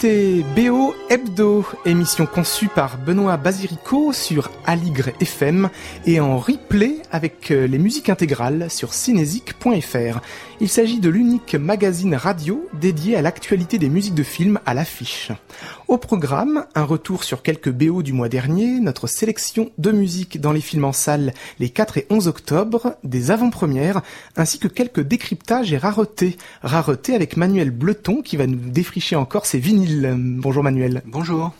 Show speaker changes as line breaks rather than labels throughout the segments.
Écoutez BO Hebdo, émission conçue par Benoît Basirico sur Aligre FM et en replay avec euh, les musiques intégrales sur cinésique.fr. Il s'agit de l'unique magazine radio dédié à l'actualité des musiques de films à l'affiche. Au programme, un retour sur quelques BO du mois dernier, notre sélection de musique dans les films en salle les 4 et 11 octobre, des avant-premières, ainsi que quelques décryptages et raretés. Raretés avec Manuel Bleton qui va nous défricher encore ses vinyles. Bonjour Manuel.
Bonjour.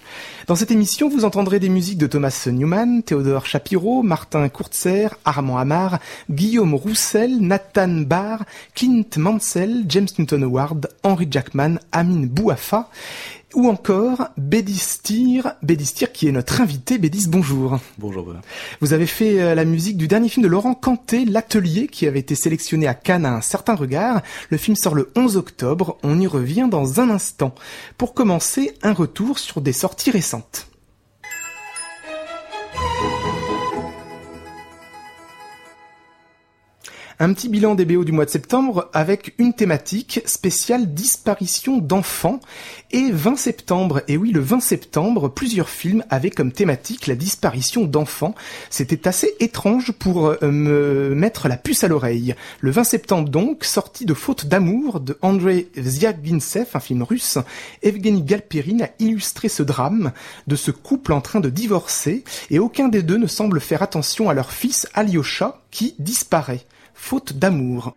Dans cette émission, vous entendrez des musiques de Thomas Newman, Théodore Shapiro, Martin Kurtzer, Armand Amar, Guillaume Roussel, Nathan Barr, Clint Mansell, James Newton Howard, Henry Jackman, Amin Bouafa, ou encore Bédis Tir, qui est notre invité. Bédis, bonjour.
Bonjour.
Vous avez fait euh, la musique du dernier film de Laurent Canté, L'Atelier, qui avait été sélectionné à Cannes à un certain regard. Le film sort le 11 octobre, on y revient dans un instant. Pour commencer, un retour sur des sorties récentes. Un petit bilan des BO du mois de septembre avec une thématique spéciale disparition d'enfants. Et 20 septembre, et oui le 20 septembre, plusieurs films avaient comme thématique la disparition d'enfants. C'était assez étrange pour euh, me mettre la puce à l'oreille. Le 20 septembre donc, sorti de Faute d'amour de Andrei Zyaginsev, un film russe, Evgeny Galperin a illustré ce drame de ce couple en train de divorcer et aucun des deux ne semble faire attention à leur fils Alyosha qui disparaît faute d'amour.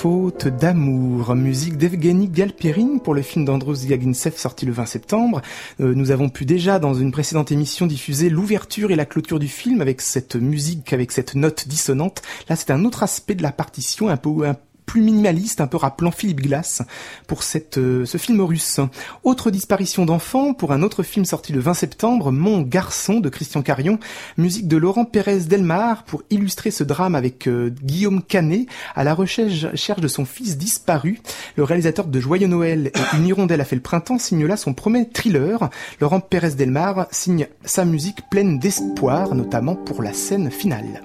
Faute d'amour, musique d'Evgeny Galperine pour le film d'Andrus Gagintsev sorti le 20 septembre. Euh, nous avons pu déjà dans une précédente émission diffuser l'ouverture et la clôture du film avec cette musique, avec cette note dissonante. Là, c'est un autre aspect de la partition, un peu, un plus minimaliste, un peu rappelant Philippe Glass pour cette, euh, ce film russe. Autre disparition d'enfants pour un autre film sorti le 20 septembre, Mon garçon de Christian Carion, musique de Laurent Pérez Delmar pour illustrer ce drame avec euh, Guillaume Canet à la recherche de son fils disparu. Le réalisateur de Joyeux Noël et Une hirondelle a fait le printemps signe là son premier thriller. Laurent Pérez Delmar signe sa musique pleine d'espoir, notamment pour la scène finale.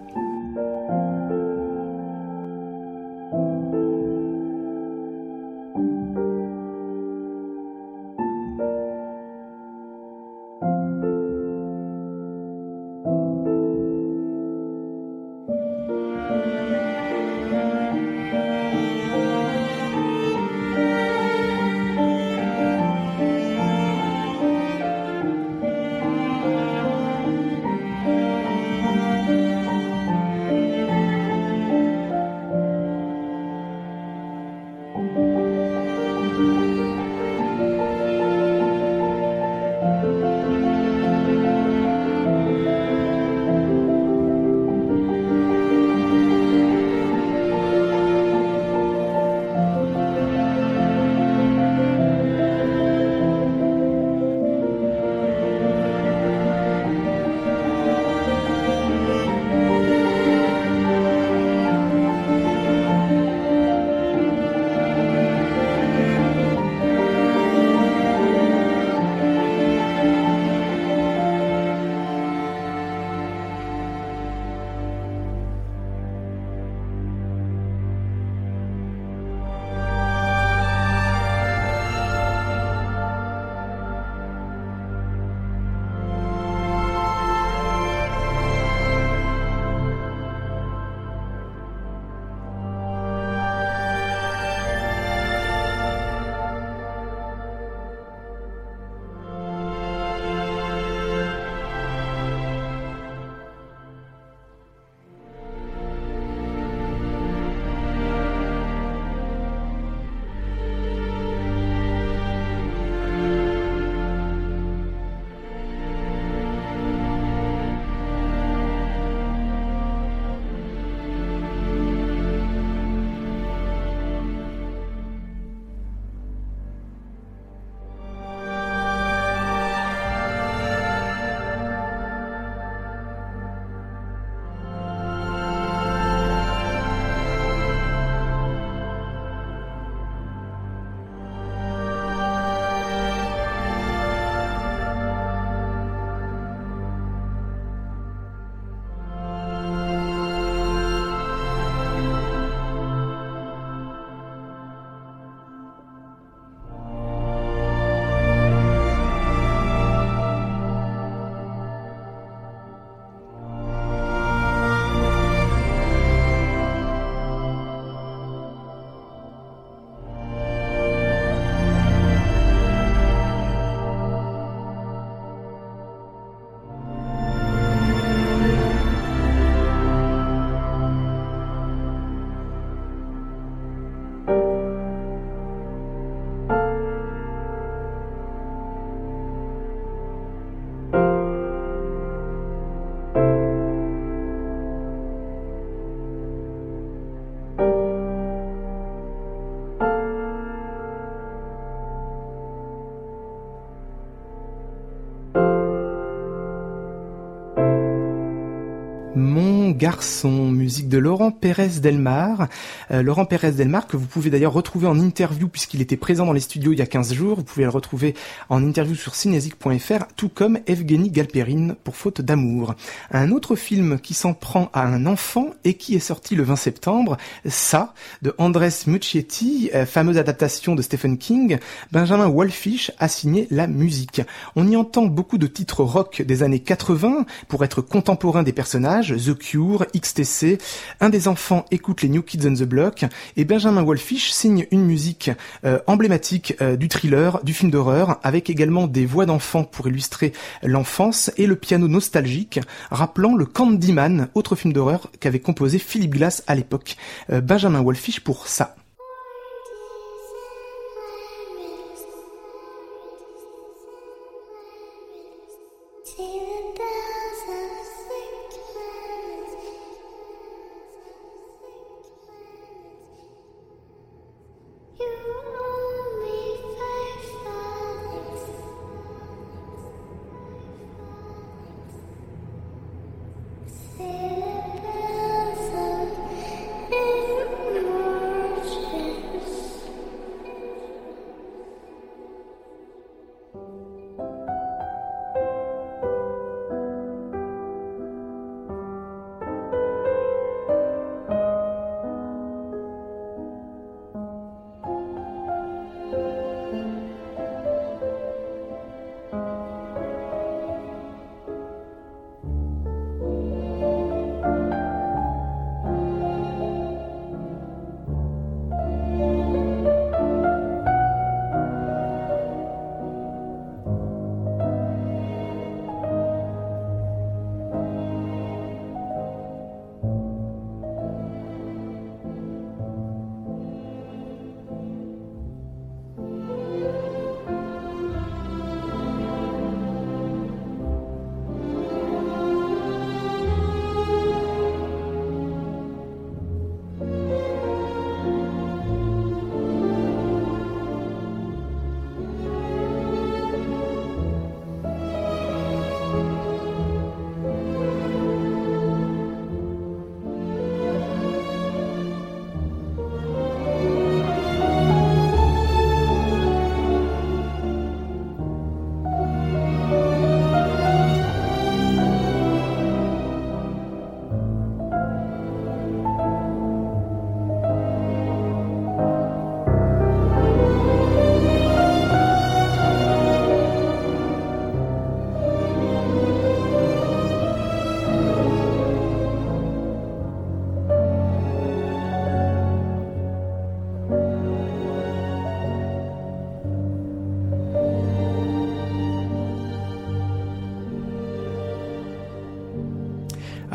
Garçon, musique de Laurent Pérez Delmar. Euh, Laurent Pérez Delmar que vous pouvez d'ailleurs retrouver en interview puisqu'il était présent dans les studios il y a 15 jours. Vous pouvez le retrouver en interview sur cinésique.fr, tout comme Evgeny Galperine pour Faute d'amour. Un autre film qui s'en prend à un enfant et qui est sorti le 20 septembre, ça, de Andres Muccietti, euh, fameuse adaptation de Stephen King, Benjamin Wolfish a signé la musique. On y entend beaucoup de titres rock des années 80 pour être contemporain des personnages, The Cure, XTC, un des enfants écoute les New Kids on the Block, et Benjamin Wolfish signe une musique euh, emblématique euh, du thriller, du film d'horreur, avec également des voix d'enfants pour illustrer l'enfance et le piano nostalgique, rappelant le Candyman, autre film d'horreur qu'avait composé Philip Glass à l'époque. Euh, Benjamin Wolfish pour ça.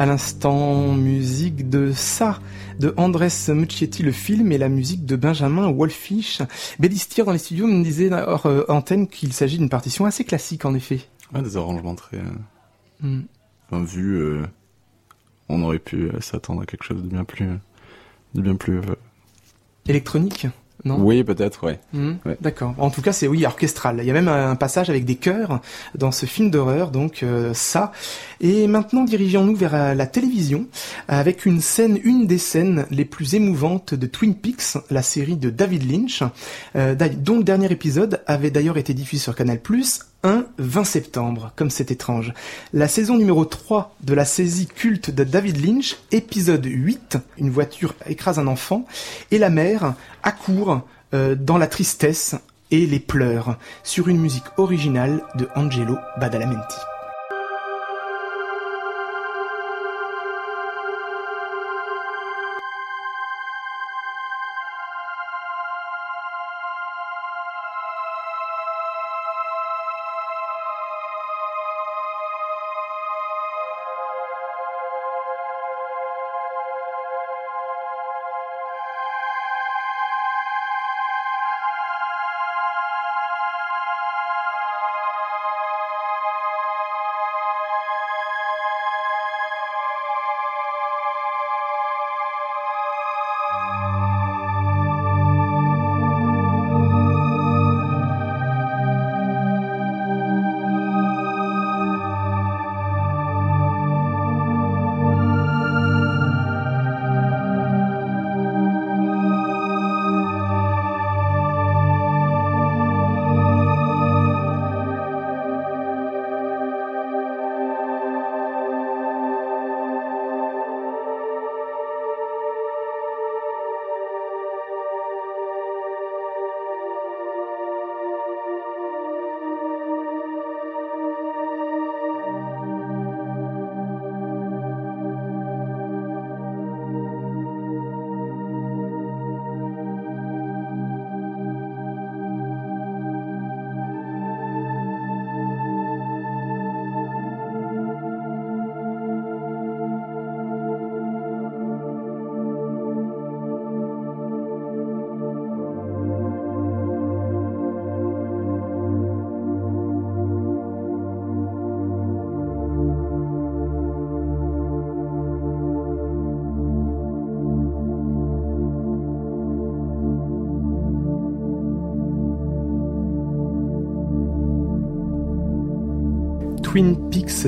À l'instant, musique de ça, de Andrés Muccietti, le film, et la musique de Benjamin Wolfish. Bédistier dans les studios me disait hors euh, antenne qu'il s'agit d'une partition assez classique, en effet.
Ouais, des arrangements très... Euh... Mm. vu, euh, on aurait pu s'attendre à quelque chose de bien plus... de bien plus...
Électronique
oui, peut-être,
hmm, ouais. D'accord. En tout cas, c'est oui orchestral. Il y a même un passage avec des chœurs dans ce film d'horreur, donc euh, ça. Et maintenant, dirigeons-nous vers euh, la télévision avec une scène, une des scènes les plus émouvantes de Twin Peaks, la série de David Lynch, euh, dont le dernier épisode avait d'ailleurs été diffusé sur Canal+ 1 20 septembre, comme c'est étrange. La saison numéro 3 de la saisie culte de David Lynch, épisode 8, une voiture écrase un enfant, et la mère accourt euh, dans la tristesse et les pleurs, sur une musique originale de Angelo Badalamenti.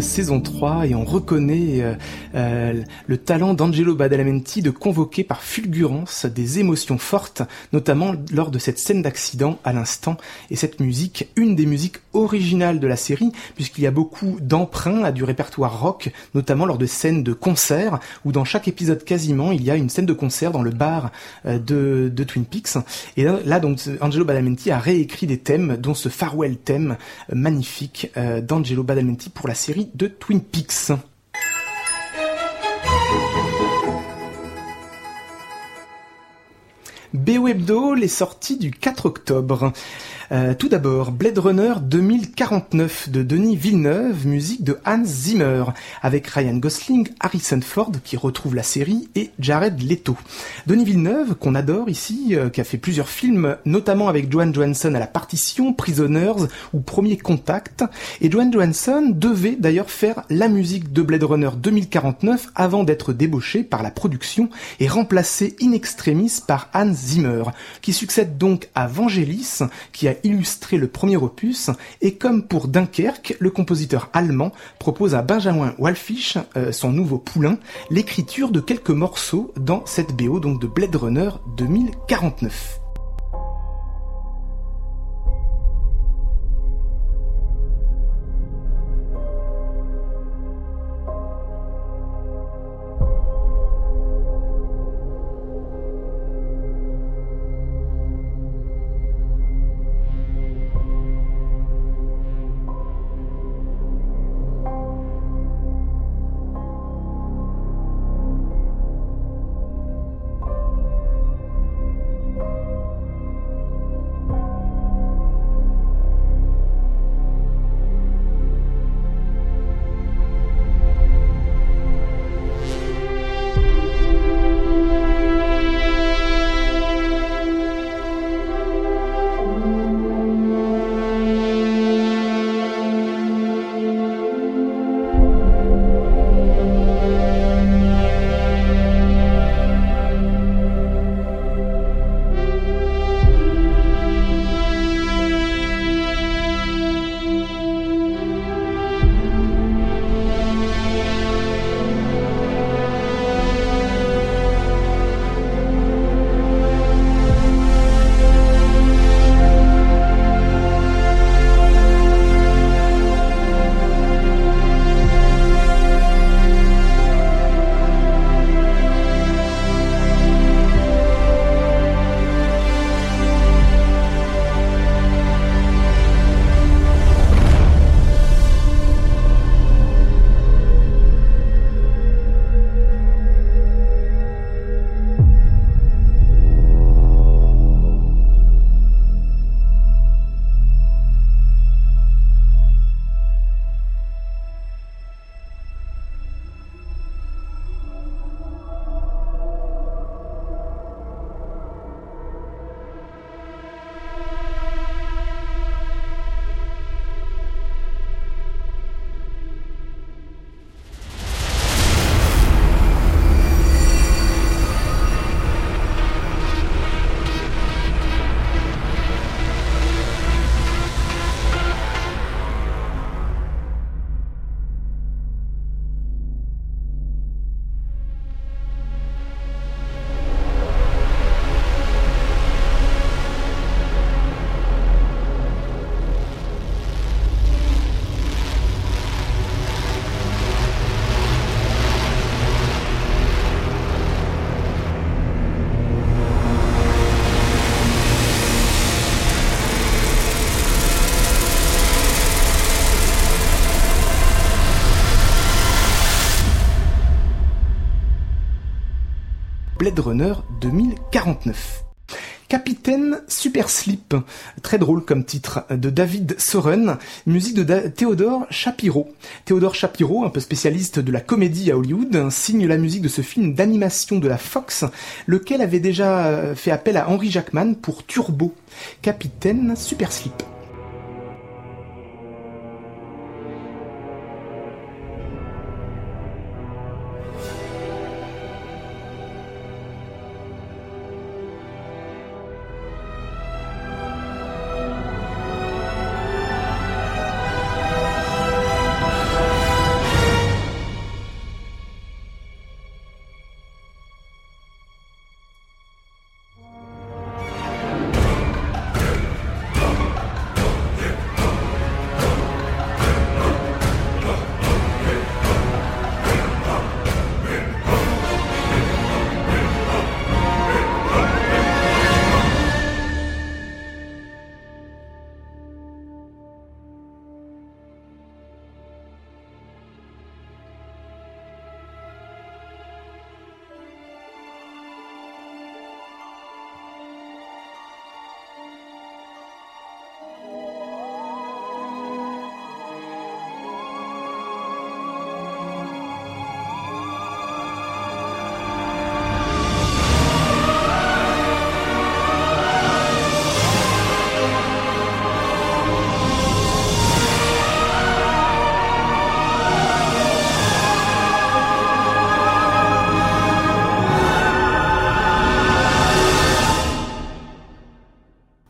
Saison 3 et on reconnaît euh, euh, le talent d'Angelo Badalamenti de convoquer par fulgurance des émotions fortes, notamment lors de cette scène d'accident à l'instant. Et cette musique, une des musiques originales de la série, puisqu'il y a beaucoup d'emprunts à du répertoire rock, notamment lors de scènes de concert, où dans chaque épisode quasiment, il y a une scène de concert dans le bar euh, de, de Twin Peaks. Et là, donc, Angelo Badalamenti a réécrit des thèmes, dont ce farewell thème magnifique d'Angelo Badalamenti pour la série de Twin Peaks. BO les sorties du 4 octobre. Euh, tout d'abord, Blade Runner 2049 de Denis Villeneuve, musique de Hans Zimmer, avec Ryan Gosling, Harrison Ford qui retrouve la série et Jared Leto. Denis Villeneuve, qu'on adore ici, euh, qui a fait plusieurs films, notamment avec Joan Johansson à la partition, Prisoners ou Premier Contact. Et Joan Johansson devait d'ailleurs faire la musique de Blade Runner 2049 avant d'être débauché par la production et remplacé in extremis par Hans Zimmer, qui succède donc à Vangelis, qui a illustré le premier opus, et comme pour Dunkerque, le compositeur allemand propose à Benjamin Walfish, euh, son nouveau poulain, l'écriture de quelques morceaux dans cette BO donc de Blade Runner 2049. Blade Runner 2049. Capitaine Super Slip, très drôle comme titre, de David Soren, musique de Théodore Shapiro. Théodore Shapiro, un peu spécialiste de la comédie à Hollywood, signe la musique de ce film d'animation de la Fox, lequel avait déjà euh, fait appel à Henry Jackman pour Turbo. Capitaine Super Slip.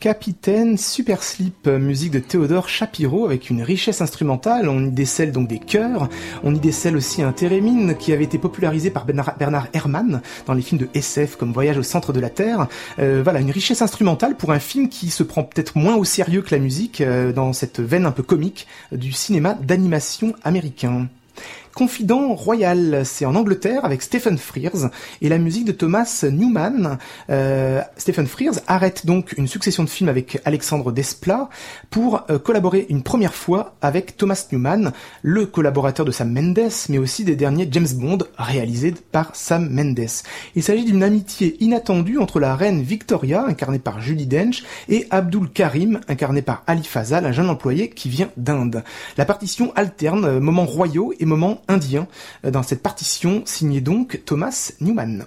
Capitaine Super Sleep, musique de Théodore Shapiro avec une richesse instrumentale. On y décèle donc des chœurs. On y décèle aussi un thérémine qui avait été popularisé par Bernard Herrmann dans les films de SF comme Voyage au centre de la Terre. Euh, voilà, une richesse instrumentale pour un film qui se prend peut-être moins au sérieux que la musique euh, dans cette veine un peu comique du cinéma d'animation américain. Confident Royal, c'est en Angleterre avec Stephen Frears et la musique de Thomas Newman. Euh, Stephen Frears arrête donc une succession de films avec Alexandre Desplat pour euh, collaborer une première fois avec Thomas Newman, le collaborateur de Sam Mendes, mais aussi des derniers James Bond réalisés par Sam Mendes. Il s'agit d'une amitié inattendue entre la reine Victoria, incarnée par Julie Dench, et Abdul Karim, incarné par Ali Fazal, un jeune employé qui vient d'Inde. La partition alterne moments royaux et moments indien euh, dans cette partition signée donc Thomas Newman.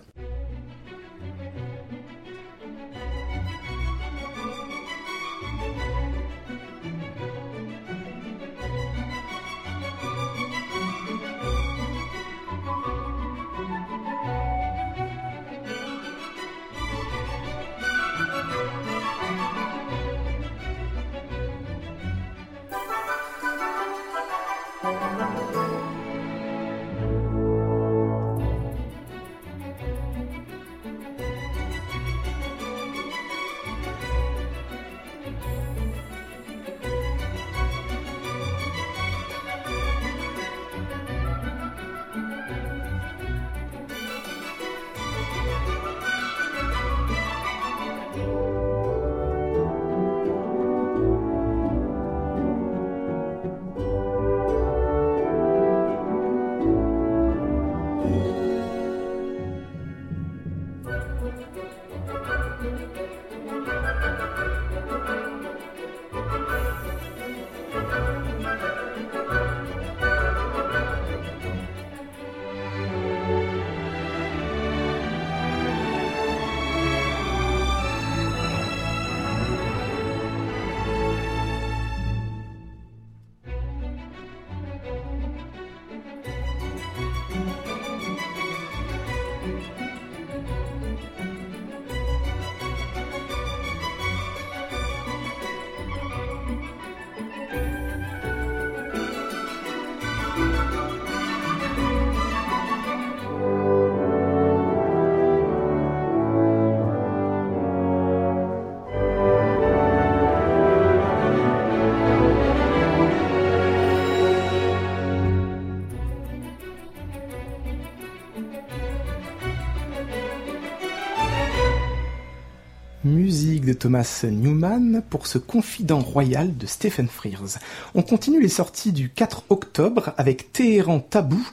Thomas Newman pour ce confident royal de Stephen Frears. On continue les sorties du 4 octobre avec Téhéran Tabou,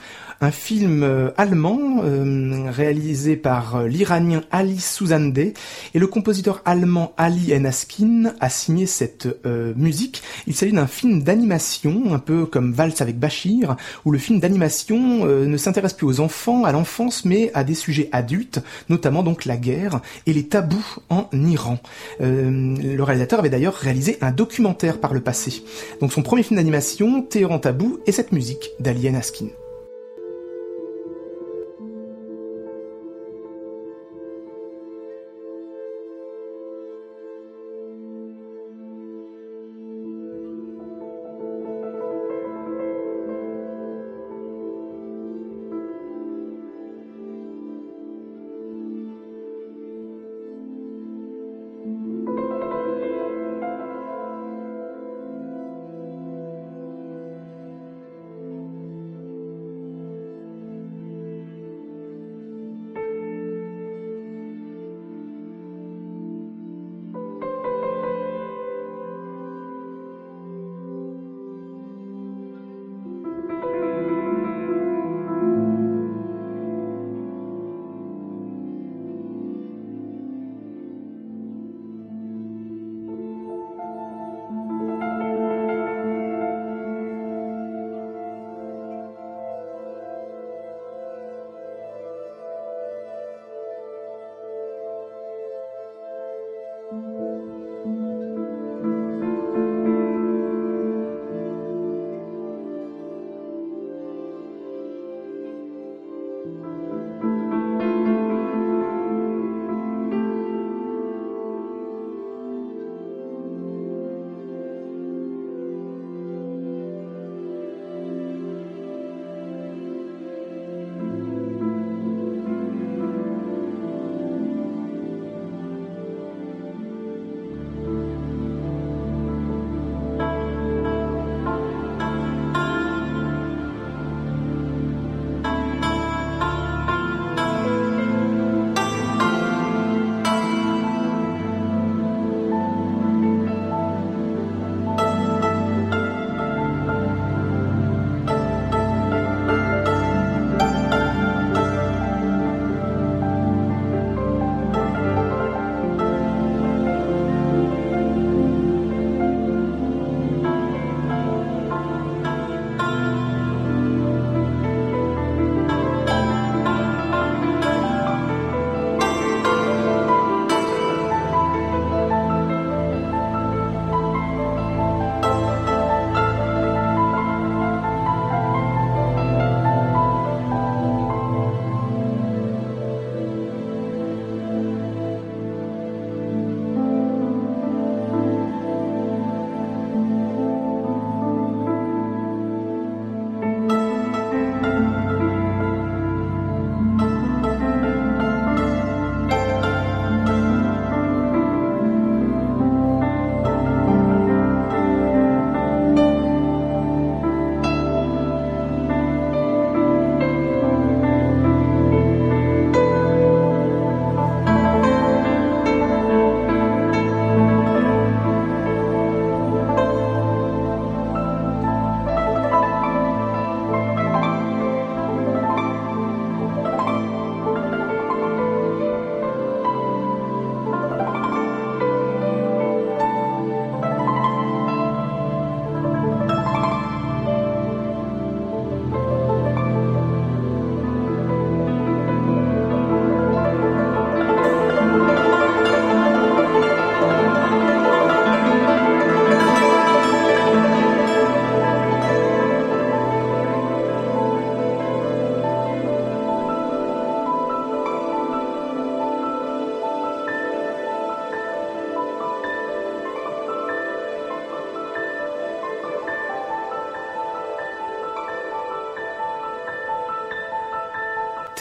un film euh, allemand euh, réalisé par euh, l'Iranien Ali Souzande et le compositeur allemand Ali Enaskin a signé cette musique. Il s'agit d'un film d'animation, un peu comme Valse avec Bachir, où le film d'animation ne s'intéresse plus aux enfants, à l'enfance, mais à des sujets adultes, notamment donc la guerre et les tabous en Iran. le réalisateur avait d'ailleurs réalisé un documentaire par le passé. Donc son premier film d'animation, Téhéran Tabou, et cette musique d'Ali Enaskin.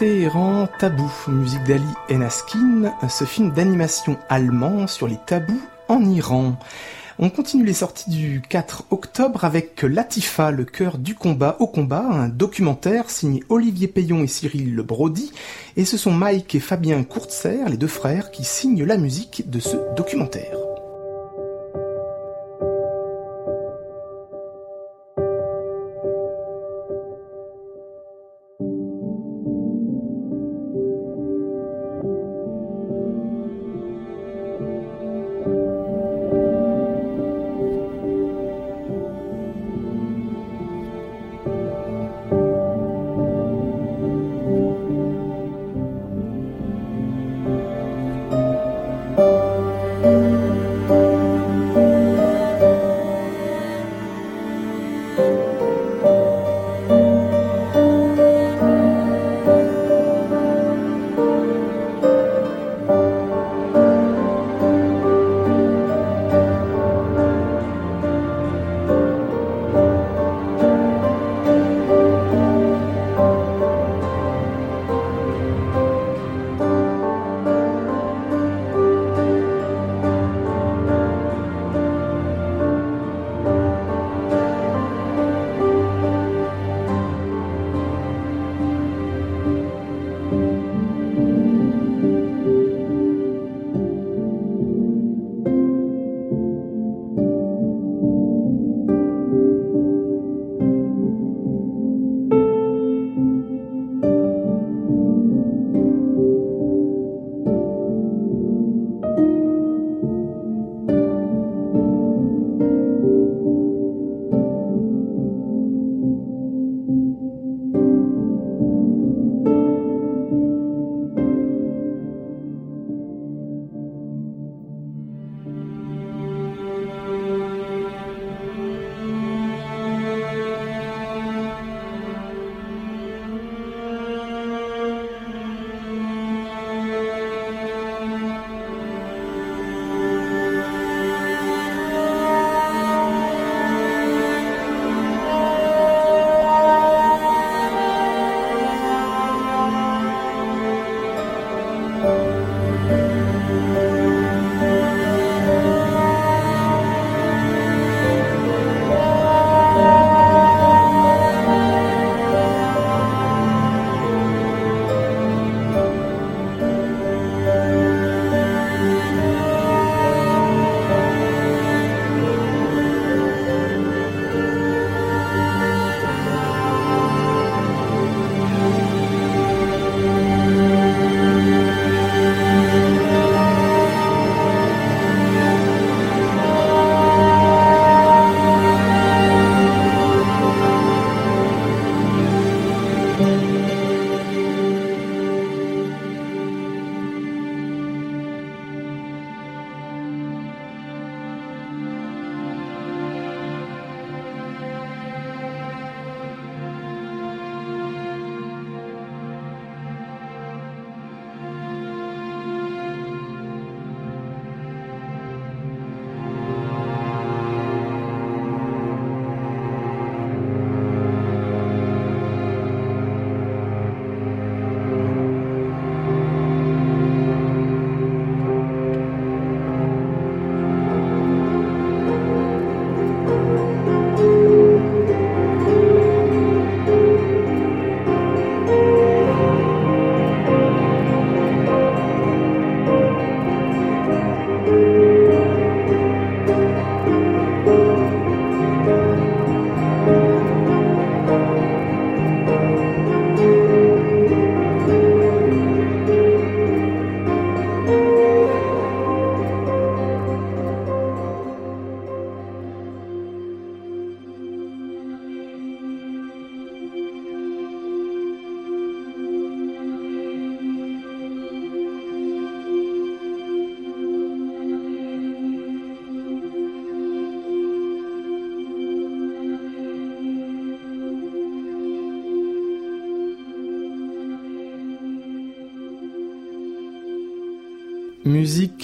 Téhéran Tabou, musique d'Ali Enaskin, ce film d'animation allemand sur les tabous en Iran. On continue les sorties du 4 octobre avec Latifa, le cœur du combat au combat, un documentaire signé Olivier Payon et Cyril Le Brody, et ce sont Mike et Fabien Courtser, les deux frères, qui signent la musique de ce documentaire.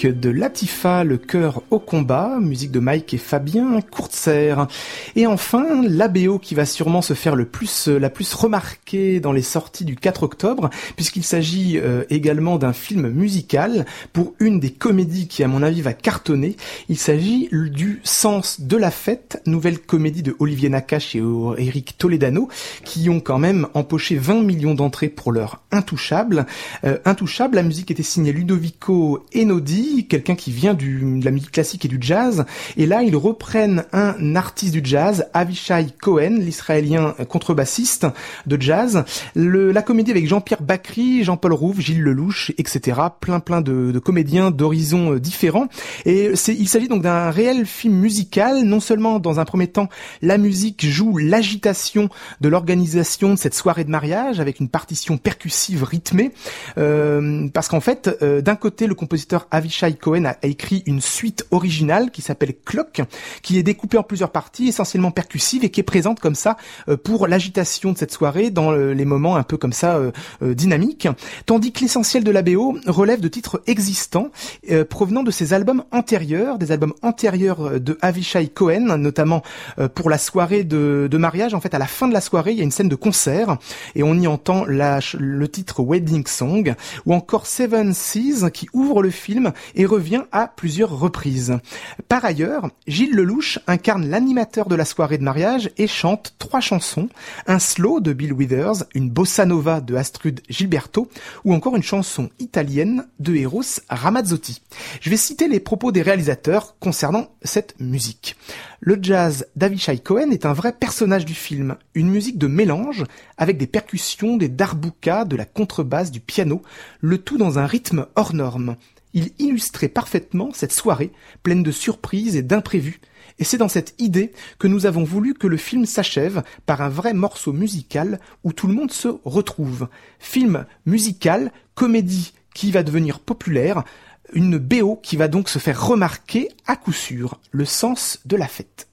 De Latifa, le cœur au combat, musique de Mike et Fabien Courtser. Et enfin, l'ABO qui va sûrement se faire le plus, la plus remarquée dans les sorties du 4 octobre, puisqu'il s'agit euh, également d'un film musical pour une des comédies qui, à mon avis, va cartonner. Il s'agit du Sens de la fête, nouvelle comédie de Olivier Nakache et Eric Toledano, qui ont quand même empoché 20 millions d'entrées pour leur Intouchable. Euh, Intouchable, la musique était signée Ludovico Enodi, quelqu'un qui vient du, de la musique classique et du jazz. Et là, ils reprennent un artiste du jazz, Avishai Cohen, l'israélien contrebassiste de jazz. La comédie avec Jean-Pierre Bacry, Jean-Paul Rouve, Gilles Lelouch, etc. Plein plein de, de comédiens d'horizons euh, différents. Et il s'agit donc d'un réel film musical. Non seulement dans un premier temps, la musique joue l'agitation de l'organisation de cette soirée de mariage avec une partition percussive rythmée, euh, parce qu'en fait, euh, d'un côté, le compositeur Avishai Cohen a, écrit une suite originale qui s'appelle Clock, qui est découpée en plusieurs parties, essentiellement percussives et qui est présente comme ça euh, pour l'agitation de cette soirée dans les moments un peu comme ça dynamiques, tandis que l'essentiel de la BO relève de titres existants provenant de ses albums antérieurs, des albums antérieurs de Avishai Cohen, notamment pour la soirée de, de mariage. En fait, à la fin de la soirée, il y a une scène de concert et on y entend la, le titre Wedding Song ou encore Seven Seas qui ouvre le film et revient à plusieurs reprises. Par ailleurs, Gilles Lelouch incarne l'animateur de la soirée de mariage et chante trois chansons, un slow de Bill Withers, une bossa nova de Astrud Gilberto ou encore une chanson italienne de Eros Ramazzotti. Je vais citer les propos des réalisateurs concernant cette musique. Le jazz d'Avishai Cohen est un vrai personnage du film, une musique de mélange avec des percussions, des darboukas, de la contrebasse, du piano, le tout dans un rythme hors norme. Il illustrait parfaitement cette soirée pleine de surprises et d'imprévus, et c'est dans cette idée que nous avons voulu que le film s'achève par un vrai morceau musical où tout le monde se retrouve. Film musical, comédie qui va devenir populaire, une BO qui va donc se faire remarquer à coup sûr, le sens de la fête.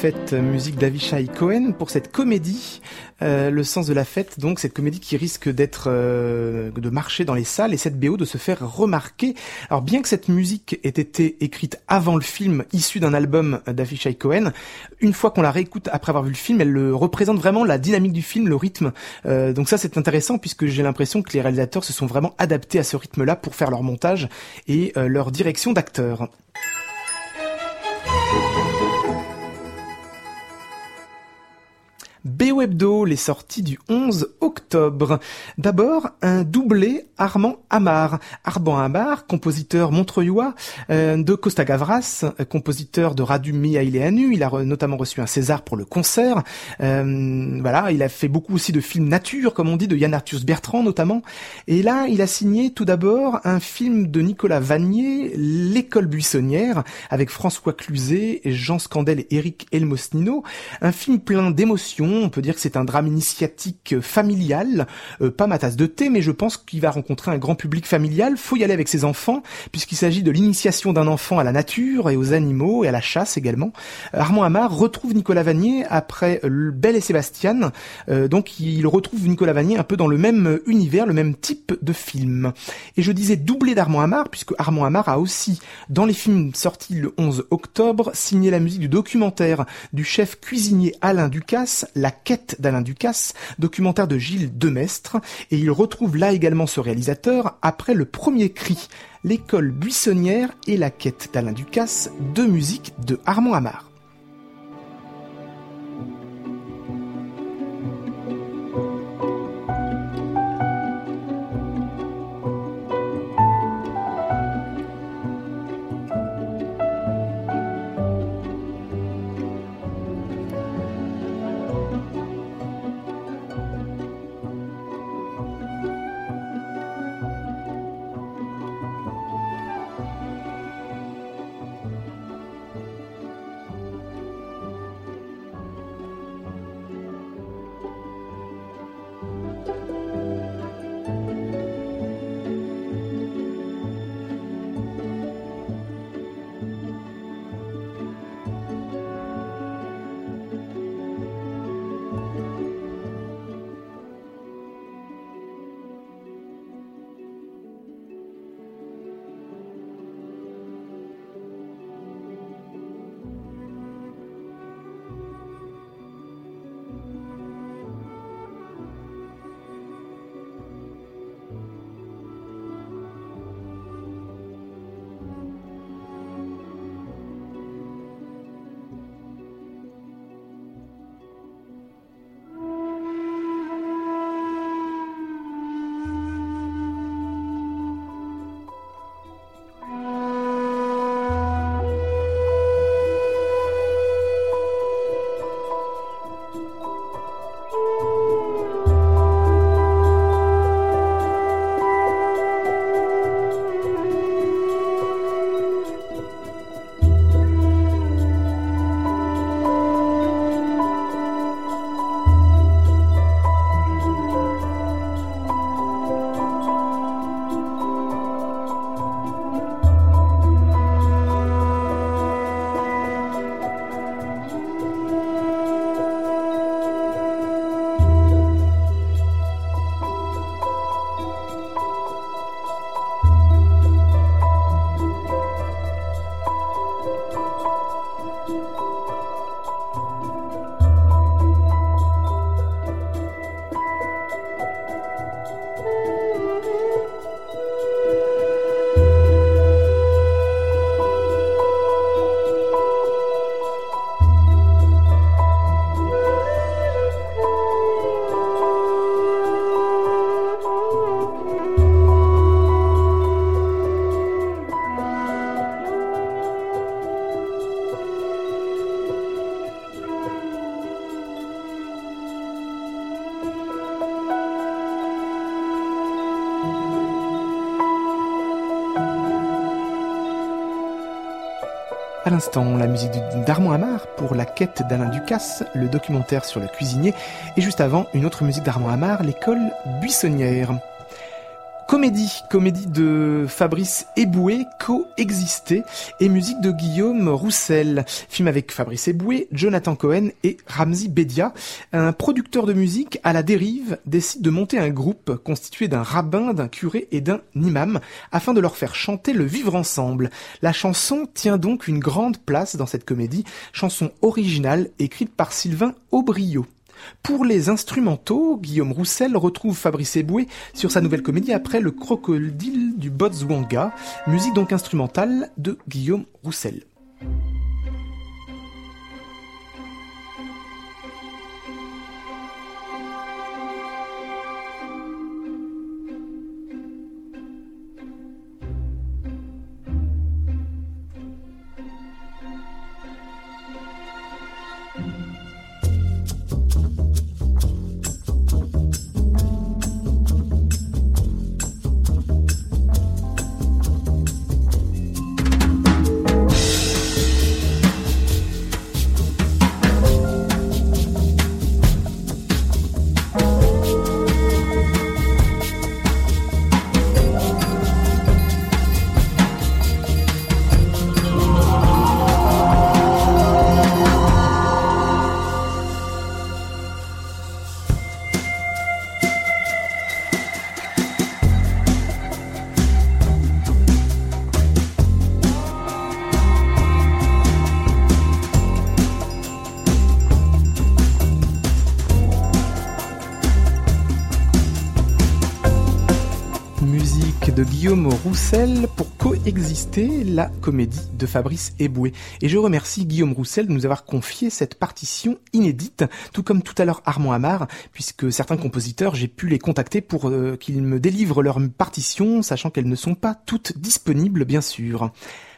Fête, musique d'Avishai Cohen pour cette comédie, euh, le sens de la fête, donc cette comédie qui risque d'être euh, de marcher dans les salles et cette BO de se faire remarquer. Alors bien que cette musique ait été écrite avant le film, issu d'un album d'Avishai Cohen, une fois qu'on la réécoute après avoir vu le film, elle le représente vraiment la dynamique du film, le rythme. Euh, donc ça c'est intéressant puisque j'ai l'impression que les réalisateurs se sont vraiment adaptés à ce rythme-là pour faire leur montage et leur direction d'acteur. BO Hebdo, les sorties du 11 octobre. D'abord, un doublé Armand Amar. Armand Amar, compositeur montreuillois euh, de Costa Gavras, compositeur de Radu Mihaïleanu. Il a notamment reçu un César pour le concert. Euh, voilà, il a fait beaucoup aussi de films nature, comme on dit, de Yann Arthus Bertrand notamment. Et là, il a signé tout d'abord un film de Nicolas Vanier, L'école buissonnière, avec François Cluzet, Jean Scandel et Eric Elmosnino. Un film plein d'émotions on peut dire que c'est un drame initiatique euh, familial, euh, pas ma tasse de thé, mais je pense qu'il va rencontrer un grand public familial. Faut y aller avec ses enfants, puisqu'il s'agit de l'initiation d'un enfant à la nature et aux animaux et à la chasse également. Euh, Armand Amar retrouve Nicolas Vanier après Belle et Sébastien, donc il retrouve Nicolas Vanier un peu dans le même univers, le même type de film. Et je disais doublé d'Armand Amar, puisque Armand Amar a aussi, dans les films sortis le 11 octobre, signé la musique du documentaire du chef cuisinier Alain Ducasse, la quête d'Alain Ducasse, documentaire de Gilles Demestre, et il retrouve là également ce réalisateur après le premier cri, l'école buissonnière et la quête d'Alain Ducasse, deux musiques de Armand Amar. La musique d'Armand Amar pour La quête d'Alain Ducasse, le documentaire sur le cuisinier, et juste avant, une autre musique d'Armand Amar, L'école buissonnière. Comédie, comédie de Fabrice Eboué, Coexister, et musique de Guillaume Roussel. Film avec Fabrice Eboué, Jonathan Cohen et Ramzi Bedia. Un producteur de musique à la dérive décide de monter un groupe constitué d'un rabbin, d'un curé et d'un imam afin de leur faire chanter le vivre ensemble. La chanson tient donc une grande place dans cette comédie, chanson originale écrite par Sylvain Aubrio. Pour les instrumentaux, Guillaume Roussel retrouve Fabrice Eboué sur sa nouvelle comédie après le crocodile du Botswanga, musique donc instrumentale de Guillaume Roussel. Guillaume Roussel pour coexister la comédie de Fabrice Eboué. Et je remercie Guillaume Roussel de nous avoir confié cette partition inédite, tout comme tout à l'heure Armand Amar, puisque certains compositeurs, j'ai pu les contacter pour euh, qu'ils me délivrent leurs partitions, sachant qu'elles ne sont pas toutes disponibles, bien sûr.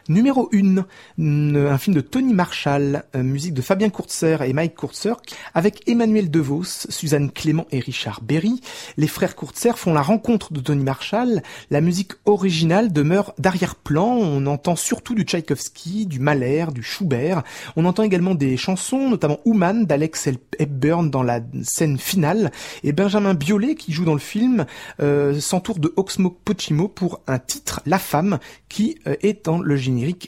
Numéro 1, un film de Tony Marshall, euh, musique de Fabien Courtser et Mike Courtser, avec Emmanuel DeVos, Suzanne Clément et Richard Berry. Les frères Courtser font la rencontre de Tony Marshall. La musique originale demeure d'arrière-plan. On entend surtout du Tchaïkovski, du Mahler, du Schubert. On entend également des chansons, notamment Human d'Alex Hepburn dans la scène finale. Et Benjamin Biolay, qui joue dans le film, euh, s'entoure de Oxmo Pochimo pour un titre, La Femme, qui euh, est dans le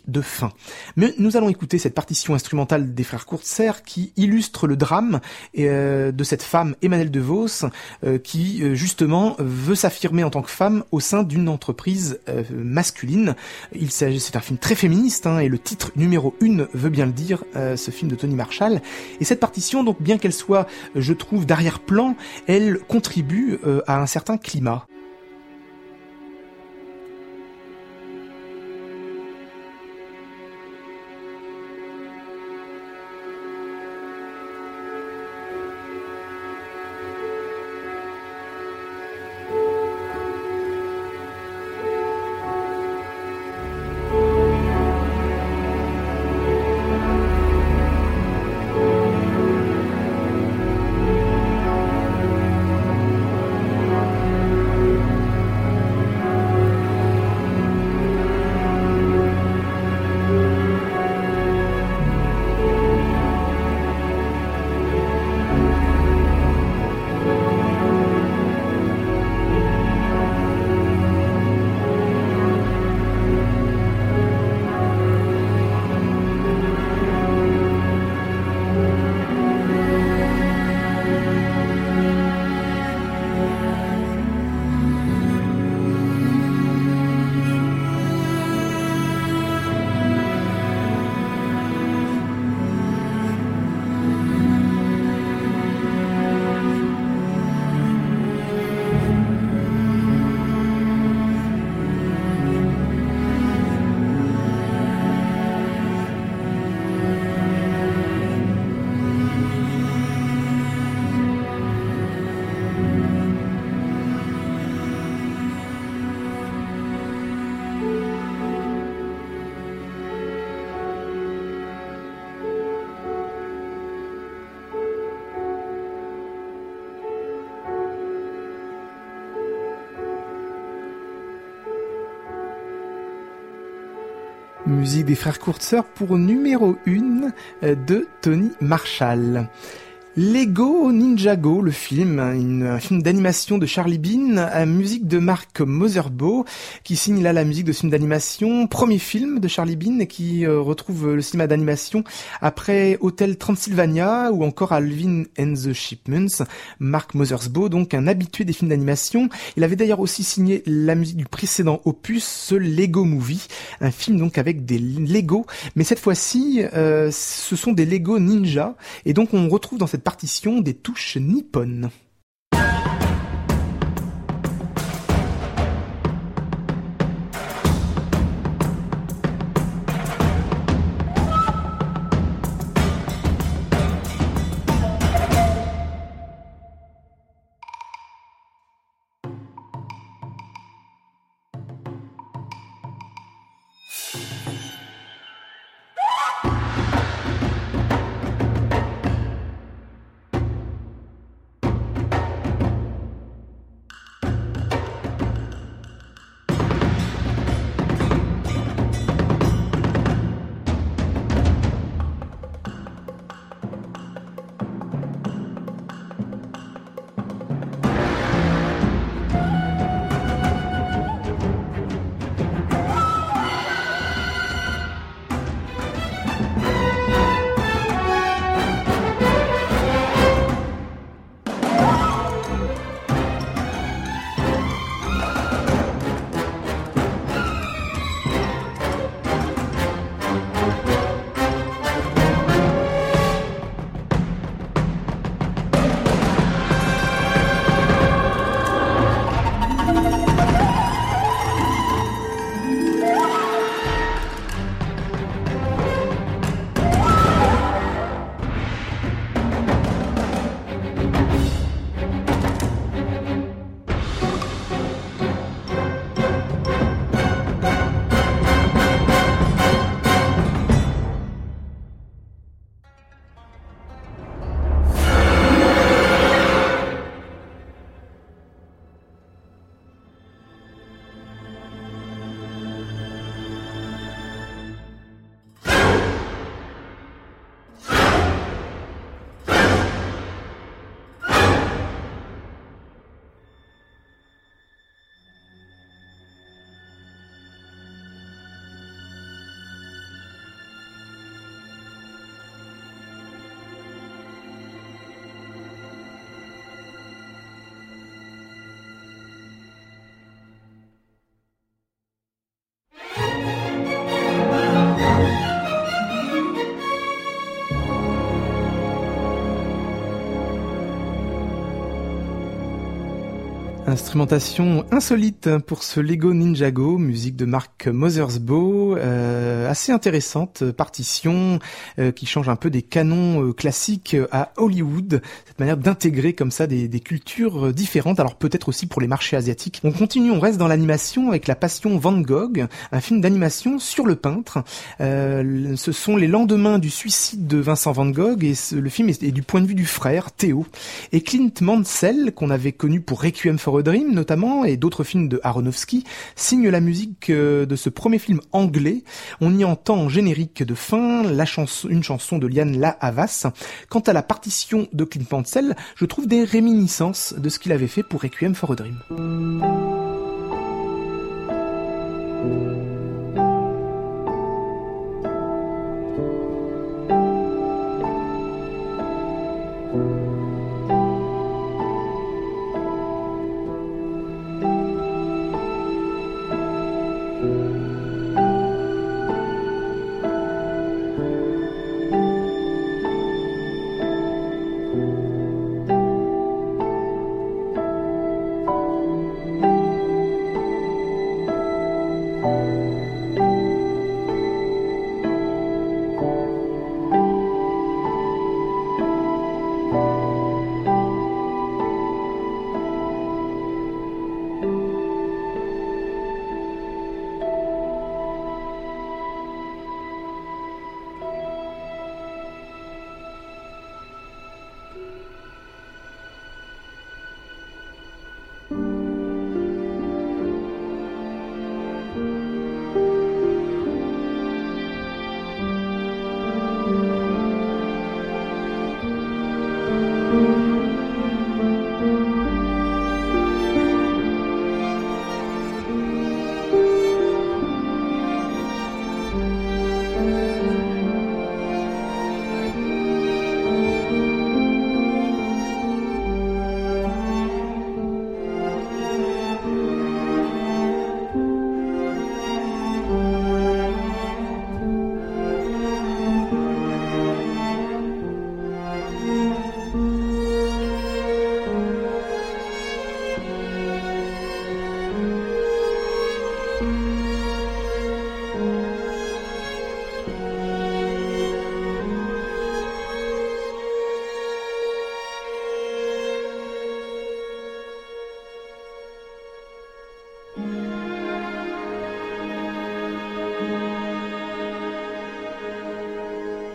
de fin. Mais nous allons écouter cette partition instrumentale des frères Courtser qui illustre le drame euh, de cette femme Emmanuelle DeVos euh, qui justement veut s'affirmer en tant que femme au sein d'une entreprise masculine. Il s'agit, c'est un film très féministe hein, et le titre numéro 1 veut bien le dire, ce film de Tony Marshall. Et cette partition, donc bien qu'elle soit, je trouve, d'arrière-plan, elle contribue à un certain climat. Des frères Courtseur pour numéro 1 euh, de Tony Marshall. Lego Ninjago, le film, un film d'animation de Charlie Bean, à musique de Mark Moserbo, qui signe là la musique de ce film d'animation, premier film de Charlie Bean qui euh, retrouve le cinéma d'animation après Hotel Transylvania ou encore Alvin and the Shipments. Mark Mothersbaugh, donc un habitué des films d'animation. Il avait d'ailleurs aussi signé la musique du précédent opus, ce Lego Movie, un film donc avec des Lego, mais cette fois-ci, euh, ce sont des Lego Ninja, et donc on retrouve dans cette partition des touches nippones. Instrumentation insolite pour ce Lego Ninjago, musique de Mark Mothersbaugh, euh, assez intéressante, partition euh, qui change un peu des canons euh, classiques à Hollywood, cette manière d'intégrer comme ça des, cultures différentes, alors peut-être aussi pour les marchés asiatiques. On continue, on reste dans l'animation avec La Passion Van Gogh, un film d'animation sur le peintre. ce sont les lendemains du suicide de Vincent Van Gogh et le film est, du point de vue du frère, Théo. Et Clint Mansell, qu'on avait connu pour Requiem for Dream notamment et d'autres films de Aronofsky signent la musique euh, de ce premier film anglais. On y entend en générique de fin la chanson, une chanson de Liane La Havas. Quant à la partition de Clint je trouve des réminiscences de ce qu'il avait fait pour Requiem for a Dream.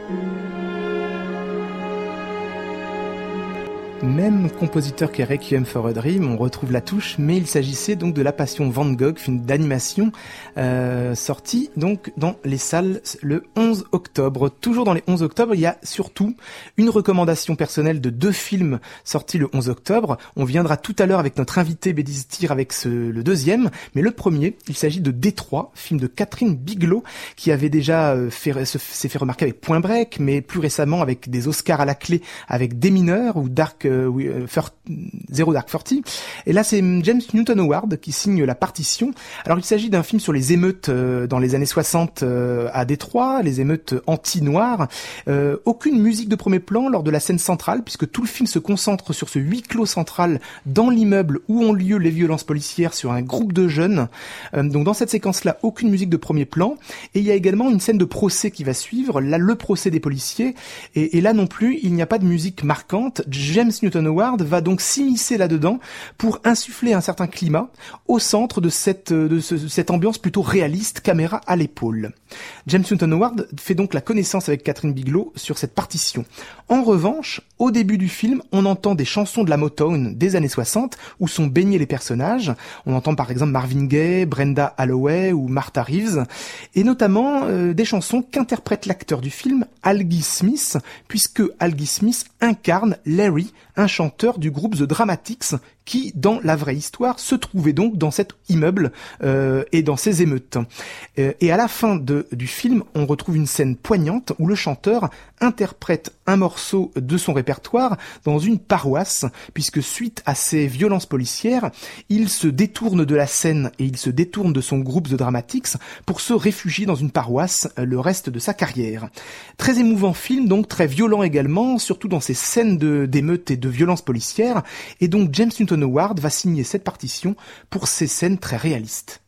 Thank you. Même compositeur que Requiem for a Dream, on retrouve la touche, mais il s'agissait donc de La Passion Van Gogh, film d'animation euh, sorti donc dans les salles le 11 octobre. Toujours dans les 11 octobre, il y a surtout une recommandation personnelle de deux films sortis le 11 octobre. On viendra tout à l'heure avec notre invité Bédistir avec le deuxième, mais le premier, il s'agit de Détroit, film de Catherine Bigelow, qui avait déjà euh, fait, s'est fait remarquer avec Point Break, mais plus récemment avec des Oscars à la clé avec Des mineurs ou Dark euh, euh, Zero Dark Forty. Et là, c'est James Newton Howard qui signe la partition. Alors, il s'agit d'un film sur les émeutes euh, dans les années 60 euh, à Détroit, les émeutes anti-noires. aucune musique de premier plan lors de la scène centrale, puisque tout le film se concentre sur ce huis clos central dans l'immeuble où ont lieu les violences policières sur un groupe de jeunes. donc, dans cette séquence-là, aucune musique de premier plan. Et il y a également une scène de procès qui va suivre, là, le procès des policiers. Et, et là non plus, il n'y a pas de musique marquante. James Newton Howard va donc s'immiscer là-dedans pour insuffler un certain climat au centre de cette, de cette ambiance plutôt réaliste, caméra à l'épaule. James Newton Howard fait donc la connaissance avec Catherine Bigelow sur cette partition. En revanche, au début du film, on entend des chansons de la Motown des années 60 où sont baignés les personnages. On entend par exemple Marvin Gaye, Brenda Holloway ou Martha Reeves, et notamment euh, des chansons qu'interprète l'acteur du film, Algie Smith, puisque Algie Smith incarne Larry, un chanteur du groupe The Dramatics qui, dans la vraie histoire, se trouvait donc dans cet immeuble euh, et dans ces émeutes. Euh, et à la fin de, du film, on retrouve une scène poignante où le chanteur interprète un morceau de son répertoire dans une paroisse, puisque suite à ces violences policières, il se détourne de la scène et il se détourne de son groupe The Dramatics pour se réfugier dans une paroisse euh, le reste de sa carrière. Très émouvant film, donc très violent également, surtout dans ces scènes d'émeutes et de violences policières, et donc James Newton Howard va signer cette partition pour ses scènes très réalistes.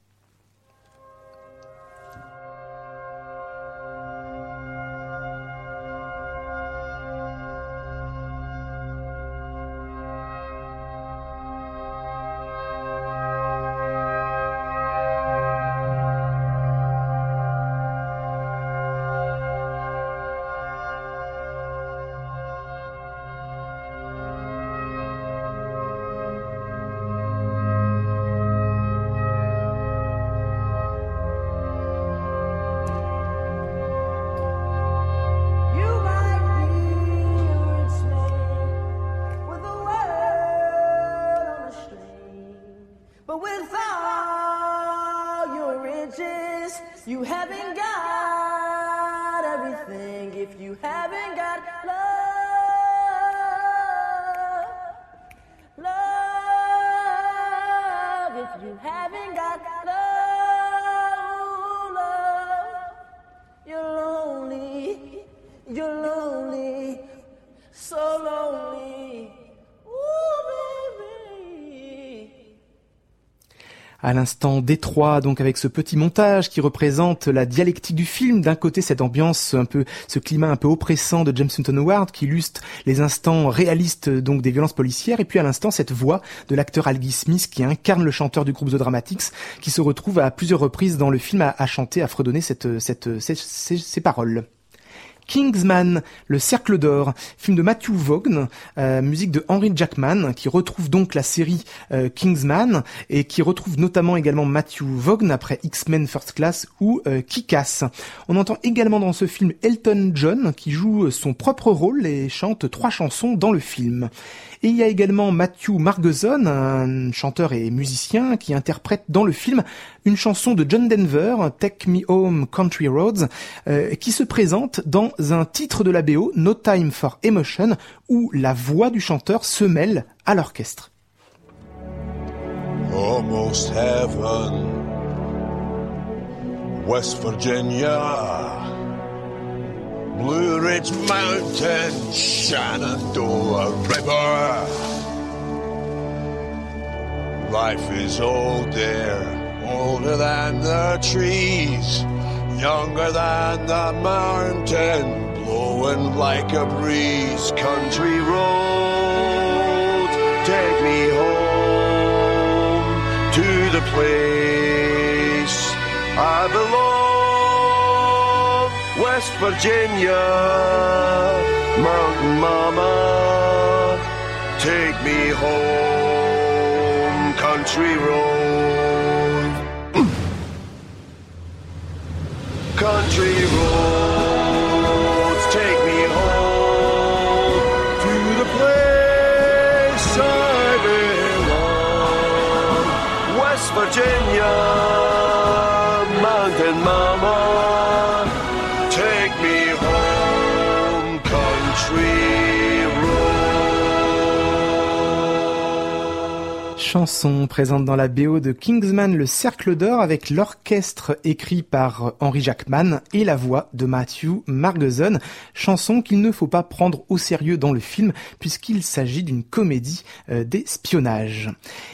À l'instant Détroit, donc avec ce petit montage qui représente la dialectique du film. D'un côté, cette ambiance un peu, ce climat un peu oppressant de James Newton Howard qui illustre les instants réalistes donc des violences policières, et puis à l'instant cette voix de l'acteur Algie Smith qui incarne le chanteur du groupe The Dramatics, qui se retrouve à plusieurs reprises dans le film à, chanter, à fredonner cette, cette, ces paroles. Kingsman, Le Cercle d'Or, film de Matthew Vaughn, euh, musique de Henry Jackman, qui retrouve donc la série euh, Kingsman et qui retrouve notamment également Matthew Vaughn après X-Men First Class ou euh, Kick-Ass. On entend également dans ce film Elton John qui joue son propre rôle et chante trois chansons dans le film. Et il y a également Matthew Margeson, un chanteur et musicien qui interprète dans le film une chanson de John Denver, Take Me Home Country Roads, euh, qui se présente dans un titre de la BO, No Time for Emotion, où la voix du chanteur se mêle à l'orchestre. Almost heaven, West Virginia. Blue Ridge Mountain, Shenandoah River. Life is old there, older than the trees, younger than the mountain, blowing like a breeze. Country road, take me home to the place I belong. West Virginia, Mountain Mama, take me home, country road. Country roads, take me home to the place I belong. West Virginia, chanson présente dans la BO de Kingsman Le Cercle d'Or avec l'orchestre écrit par Henry Jackman et la voix de Matthew Margeson, chanson qu'il ne faut pas prendre au sérieux dans le film puisqu'il s'agit d'une comédie euh, d'espionnage.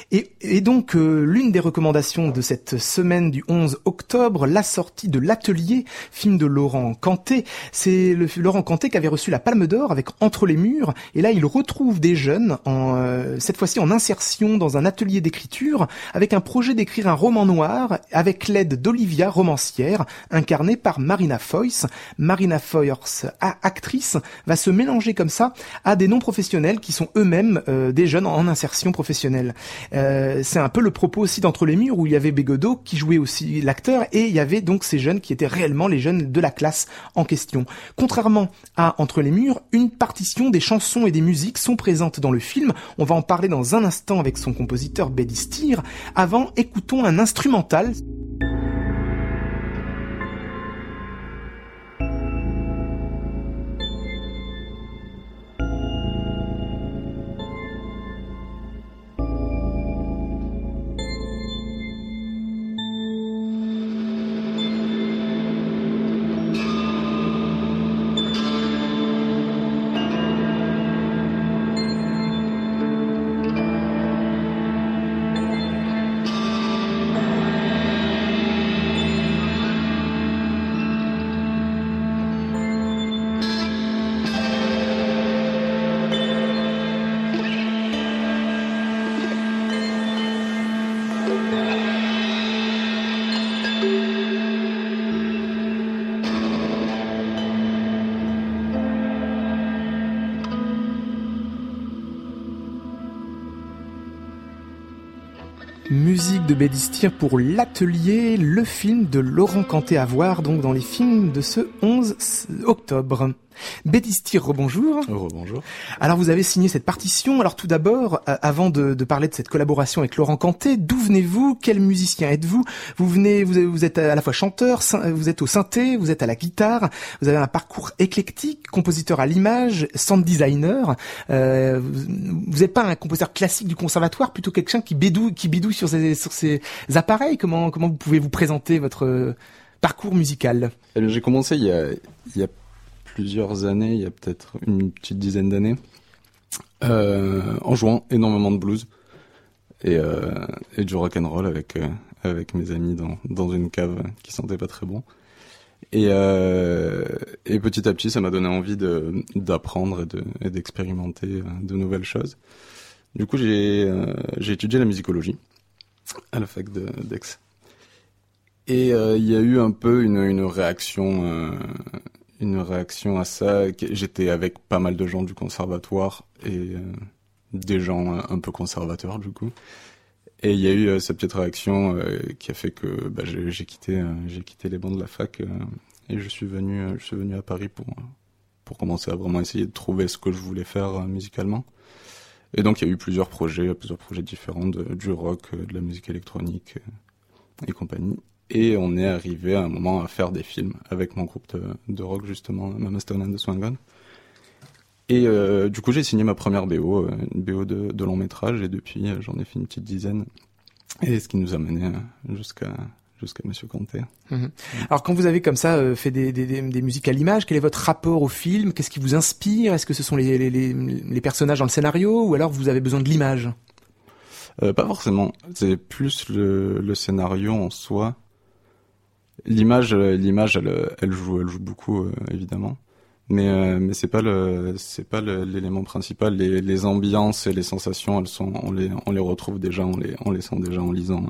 Et, donc euh, l'une des recommandations de cette semaine du 11 octobre, la sortie de L'Atelier, film de Laurent Canté. C'est Laurent Canté qui avait reçu la Palme d'Or avec Entre les murs et là il retrouve des jeunes en euh, cette fois-ci en insertion dans un atelier d'écriture avec un projet d'écrire un roman noir avec l'aide d'Olivia, romancière, incarnée par Marina Foyce. Marina Foyce, actrice, va se mélanger comme ça à des non-professionnels qui sont eux-mêmes euh, des jeunes en insertion professionnelle. Euh, c'est un peu le propos aussi d'Entre les murs où il y avait Bégodeau qui jouait aussi l'acteur et il y avait donc ces jeunes qui étaient réellement les jeunes de la classe en question. Contrairement à Entre les murs, une partition des chansons et des musiques sont présentes dans le film. On va en parler dans un instant avec son compositeur compositeur Avant, écoutons un instrumental. Musique de Bédistir pour l'atelier, le film de Laurent Canté à voir donc dans les films de ce 11 octobre. Bédistir, rebonjour.
Rebonjour.
Alors vous avez signé cette partition. Alors tout d'abord, euh, avant de, parler de cette collaboration avec Laurent Canté, d'où venez-vous? Quel musicien êtes-vous? Vous venez, vous, êtes à la fois chanteur, vous êtes au synthé, vous êtes à la guitare. Vous avez un parcours éclectique, compositeur à l'image, sound designer. Euh, vous n'êtes pas un compositeur classique du conservatoire, plutôt quelqu'un qui bidouille, qui bidouille sur ces, sur ces appareils. Comment comment vous pouvez vous présenter votre parcours musical?
Eh J'ai commencé il y a, il y a plusieurs années, il y a peut-être une petite dizaine d'années, euh, en jouant énormément de blues et, euh, et du rock and roll avec euh, avec mes amis dans dans une cave qui sentait pas très bon. Et, et petit à petit, ça m'a donné envie de d'apprendre et d'expérimenter de, nouvelles choses. Du coup, j'ai j'ai étudié la musicologie à la fac de d'Aix. Et il y a eu un peu une, une réaction une réaction à ça. J'étais avec pas mal de gens du conservatoire et euh, des gens un peu conservateurs du coup. Et il y a eu euh, cette petite réaction euh, qui a fait que bah, j'ai quitté, j'ai quitté les bancs de la fac et je suis venu, je suis venu à Paris pour pour commencer à vraiment essayer de trouver ce que je voulais faire musicalement. Et donc il y a eu plusieurs projets, plusieurs projets différents, du rock, de la musique électronique et compagnie. Et on est arrivé à un moment à faire des films avec mon groupe de, rock justement, Mama Stone de Swangan. Et euh, du coup j'ai signé ma première BO, euh, une BO de, de long métrage, et depuis euh, j'en ai fait une petite dizaine. Et ce qui nous a mené jusqu'à jusqu'à Monsieur Conté.
Mhm. Alors quand vous avez comme ça fait des, des, des, musiques à l'image, quel est votre rapport au film? Qu'est-ce qui vous inspire? Est-ce que ce sont les, les, les, personnages dans le scénario? Ou alors vous avez besoin de l'image?
Euh, Pas forcément. C'est plus le, le scénario en soi L'image, euh, l'image, elle, elle joue, elle joue beaucoup euh, évidemment, mais euh, mais c'est pas le, c'est pas l'élément principal. Les, les ambiances et les sensations, elles sont, on les, on les retrouve déjà, on les, on les sent déjà en lisant,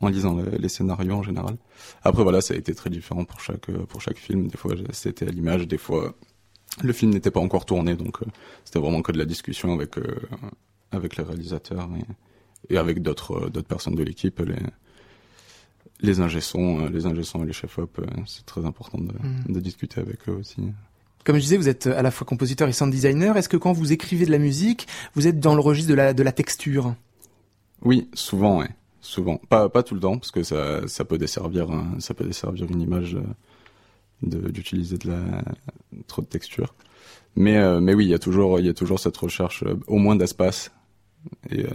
en lisant les, scénarios en général. Après voilà, ça a été très différent pour chaque, pour chaque film. Des fois c'était à l'image, des fois le film n'était pas encore tourné, donc c'était vraiment que de la discussion avec avec les réalisateurs et, et avec d'autres d'autres personnes de l'équipe, les ingessons, euh, les ingessons et les chefs-op, euh, c'est très important mm. de, discuter avec eux aussi.
Comme je disais, vous êtes à la fois compositeur et sound designer. Est-ce que quand vous écrivez de la musique, vous êtes dans le registre de la, de la texture?
Oui, souvent, ouais. Souvent. Pas, pas tout le temps, parce que ça, ça peut desservir, ça peut desservir une image euh, d'utiliser de, la, trop de texture. Mais, mais oui, il y a toujours, il y a toujours cette recherche, au moins d'espace. Et,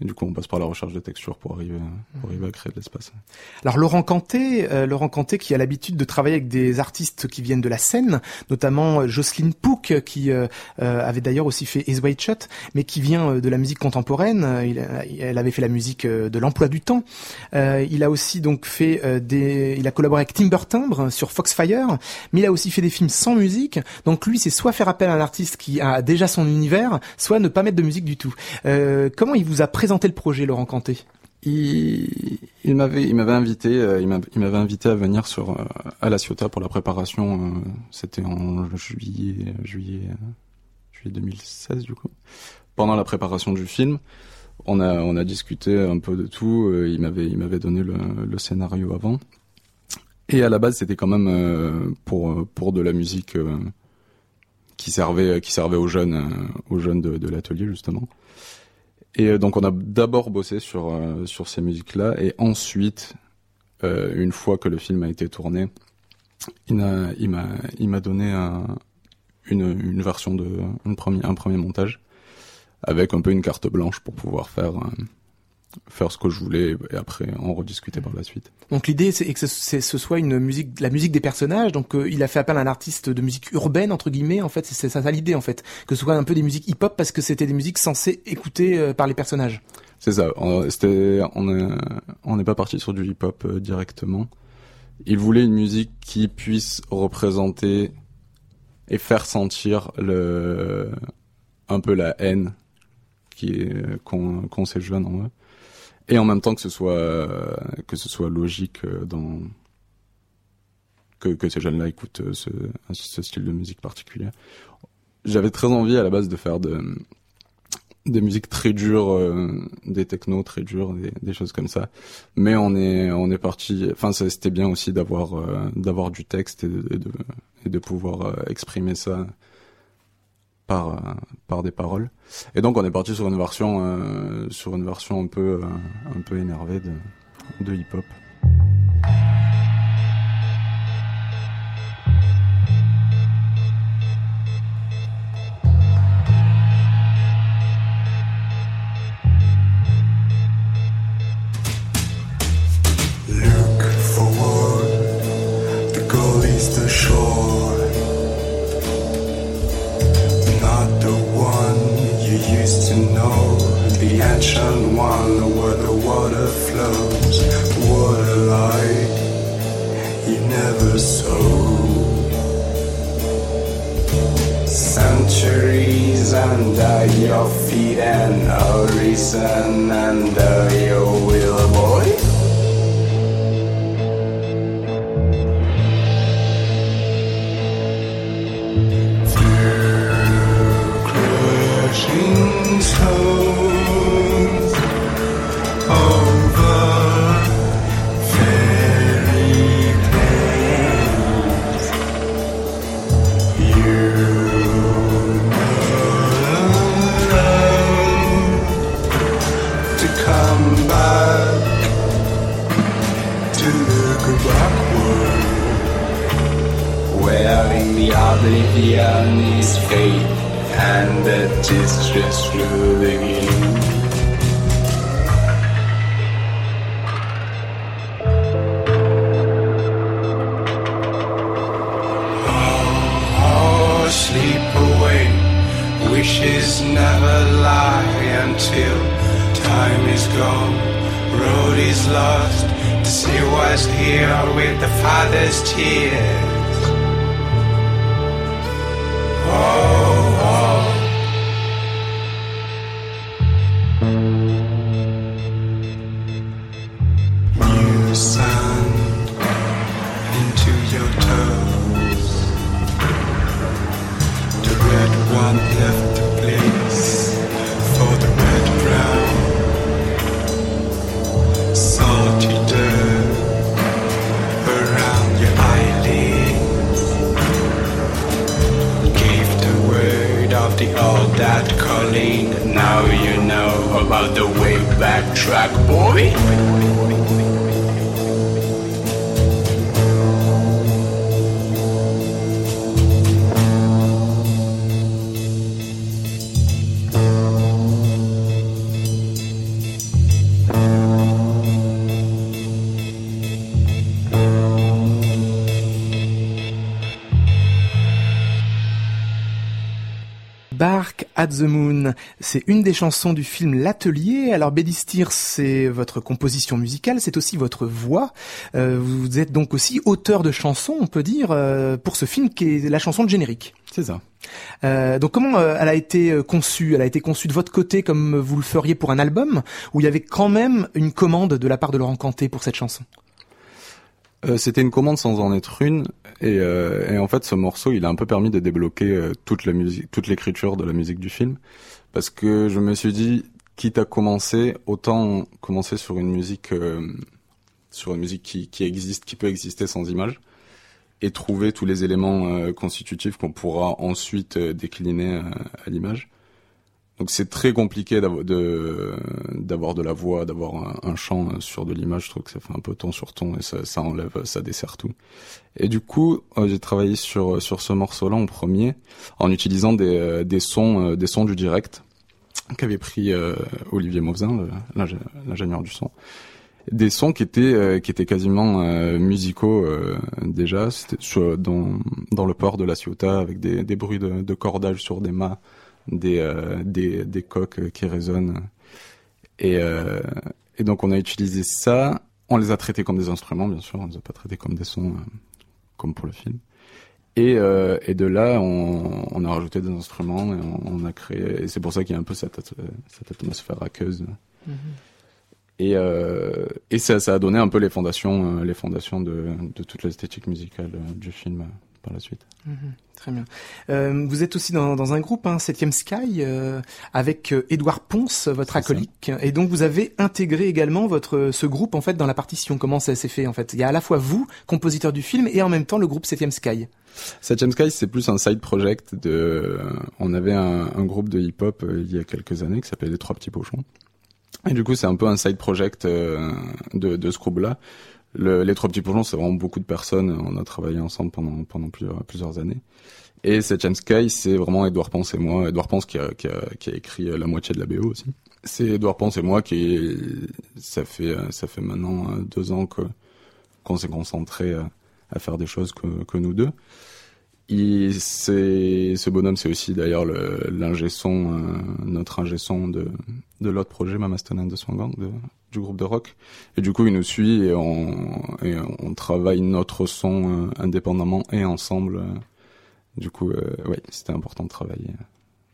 et du coup, on passe par la recherche de textures pour arriver, pour arriver à créer de l'espace.
Alors Laurent Canté, euh, Laurent Canté qui a l'habitude de travailler avec des artistes qui viennent de la scène, notamment euh, Jocelyne Pouk qui euh, avait d'ailleurs aussi fait Is White Shut, mais qui vient de la musique contemporaine. Elle avait fait la musique de l'emploi du temps. il a aussi donc fait des, il a collaboré avec Timber Timbre sur Foxfire, mais il a aussi fait des films sans musique. Donc lui, c'est soit faire appel à un artiste qui a déjà son univers, soit ne pas mettre de musique du tout. comment il vous a présenté le projet, Laurent Canté?
Il, m'avait invité euh, il m'avait invité à venir sur euh, à la Ciotat pour la préparation euh, c'était en juillet juillet juillet 2016 du coup. Pendant la préparation du film on a discuté un peu de tout il m'avait donné le, scénario avant. Et à la base c'était quand même pour pour de la musique qui servait qui servait aux jeunes aux jeunes de l'atelier justement et euh, donc on a d'abord bossé sur euh, sur ces musiques-là. Et ensuite, euh, une fois que le film a été tourné, il m'a il m'a donné un, une une version de une premier un premier montage avec un peu une carte blanche pour pouvoir faire faire ce que je voulais et après en rediscuter par la suite.
Donc l'idée c'est que ce, ce, soit une musique, la musique des personnages. Donc euh, il a fait appel à un artiste de musique urbaine entre guillemets. En fait, c'est ça, ça l'idée en fait, que ce soit un peu des musiques hip-hop parce que c'était des musiques censées écouter euh, par les personnages.
C'est ça. C'était on n'est pas parti sur du hip-hop euh, directement. Il voulait une musique qui puisse représenter et faire sentir le un peu la haine qui qu'on qu ces jeunes en eux et en même temps que ce soit que ce soit logique dans que, que ces jeunes-là écoutent ce, ce style de musique particulier. J'avais très envie à la base de faire de des musiques très dures, euh, des technos très durs, des, des, choses comme ça. Mais on est on est parti. Enfin, c'était bien aussi d'avoir euh, d'avoir du texte et de, de, et de pouvoir euh, exprimer ça par par des paroles. Et donc on est parti sur une version sur une version un peu un peu énervée de de hip hop.
at the know the ancient one where the water flows, water light you never saw. Centuries under your feet and horizon under your wings. Moon. C'est une des chansons du film L'Atelier. Alors Bédistir, c'est votre composition musicale, c'est aussi votre voix. Euh, vous êtes donc aussi auteur de chansons, on peut dire, euh, pour ce film qui est la chanson de générique.
C'est ça.
Euh, donc comment elle a été conçue? Elle a été conçue de votre côté comme vous le feriez pour un album, où il y avait quand même une commande de la part de Laurent Canté pour cette chanson?
Euh, c'était une commande sans en être une, et, euh, et, en fait ce morceau il a un peu permis de débloquer euh, toute la musique, toute l'écriture de la musique du film, parce que je me suis dit quitte à commencer, autant commencer sur une musique, sur une musique qui, qui existe, qui peut exister sans image, et trouver tous les éléments constitutifs qu'on pourra ensuite décliner à l'image. Donc c'est très compliqué d'avoir de, de la voix, d'avoir un, chant sur de l'image. Je trouve que ça fait un peu ton sur ton et ça, ça enlève, ça dessert tout. Et du coup, euh, j'ai travaillé sur sur ce morceau-là en premier, en utilisant des, euh, des sons, euh, des sons du direct qu'avait pris Olivier Mauvzin, l'ingénieur du son. Des sons qui étaient qui étaient quasiment musicaux déjà. C'était dans dans le port de la Ciotat avec des, des bruits de, de cordage sur des mâts des, euh, des, des coques qui résonnent. Et, euh, et donc on a utilisé ça. On les a traités comme des instruments, bien sûr. On les a pas traités comme des sons, euh, comme pour le film. Et, et de là, on, on, a rajouté des instruments et on, on a créé. Et c'est pour ça qu'il y a un peu cette, cette atmosphère aqueuse. Mm-hmm. Et, et ça, ça a donné un peu les fondations, les fondations de, de toute l'esthétique musicale du film par la suite.
Mhm, très bien. Euh, vous êtes aussi dans, dans un groupe, hein, 7 Sky, euh, avec Édouard Ponce, votre acolyte. Et donc vous avez intégré également votre ce groupe en fait dans la partition. Comment ça s'est fait en fait? Il y a à la fois vous, compositeur du film, et en même temps le groupe 7 Sky.
7 Sky, c'est plus un side project de. On avait un, un groupe de hip-hop il y a quelques années qui s'appelait Les Trois Petits Pochons. Et du coup, c'est un peu un side project euh, de, de ce groupe-là. Les trois petits plongeons, c'est vraiment beaucoup de personnes. On a travaillé ensemble pendant plusieurs années. Et Septième Sky, c'est vraiment Edouard Ponce et moi. Edouard Ponce qui a, écrit la moitié de la BO aussi. C'est Edouard Ponce et moi qui ça fait fait maintenant deux ans que qu'on s'est concentré à faire des choses que, nous deux c'est ce bonhomme, c'est aussi d'ailleurs l'ingé son, euh, notre ingé son de, l'autre projet, Mama Stone de Swangang, du groupe de rock. Et du coup, il nous suit et on, et on travaille notre son euh, indépendamment et ensemble. Euh. Du coup, oui, c'était important de travailler,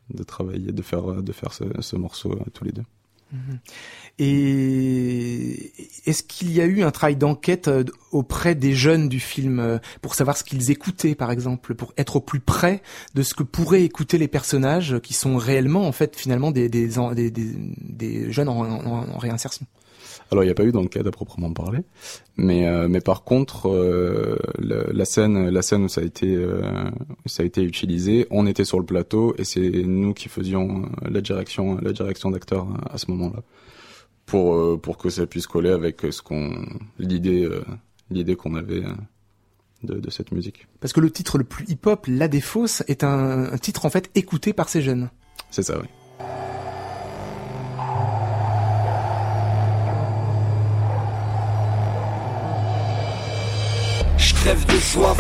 de travailler, de faire, de faire ce, ce morceau tous les deux.
Mhm. Et est-ce qu'il y a eu un travail d'enquête euh, auprès des jeunes du film euh, pour savoir ce qu'ils écoutaient, par exemple, pour être au plus près de ce que pourraient écouter les personnages qui sont réellement, en fait, finalement, des, des, des, des jeunes en réinsertion?
Alors il n'y a pas eu d'enquête à proprement parler, mais euh, mais par contre euh, la scène la scène où ça a été euh, ça a été utilisé, on était sur le plateau et c'est nous qui faisions la direction la direction d'acteurs à ce moment-là pour pour que ça puisse coller avec ce qu'on l'idée l'idée qu'on avait de, de, cette musique.
Parce que le titre le plus hip-hop, La Défausse, est un, un titre en fait écouté par ces jeunes.
C'est ça, oui.
Je rêve de soif.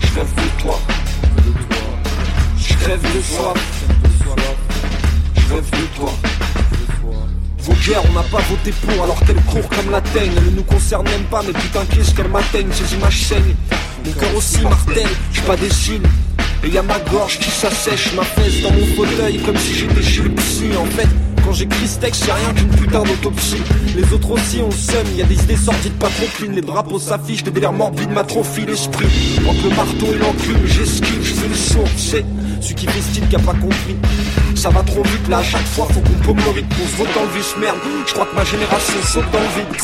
Je rêve de toi. Je rêve de soif. Je rêve de toi. Vos guerres, on n'a pas voté pour alors qu'elles courent comme la teigne. Elles ne nous concernent même pas, mais putain, qu'est-ce qu'elles m'atteignent Ces images saignent. Mon cœur aussi martèle, je pas des cils. Et y a ma gorge qui s'assèche, ma fesse dans mon fauteuil comme si j'étais chez le psy en fait. Quand j'écris ce texte, y'a rien qu'une putain d'autopsie. Les autres aussi ont seum, y a des idées sordides pas trop clean. Les drapeaux s'affichent, des délires morbides m'atrophient l'esprit. Entre le marteau et l'enclume, j'esquive, je fais le sourd, sais. Celui qui style qui a pas compris. Ça va trop vite là, à chaque fois faut qu'on paume le rythme, qu'on se vote dans le merde. Je crois que ma génération saute dans le vide.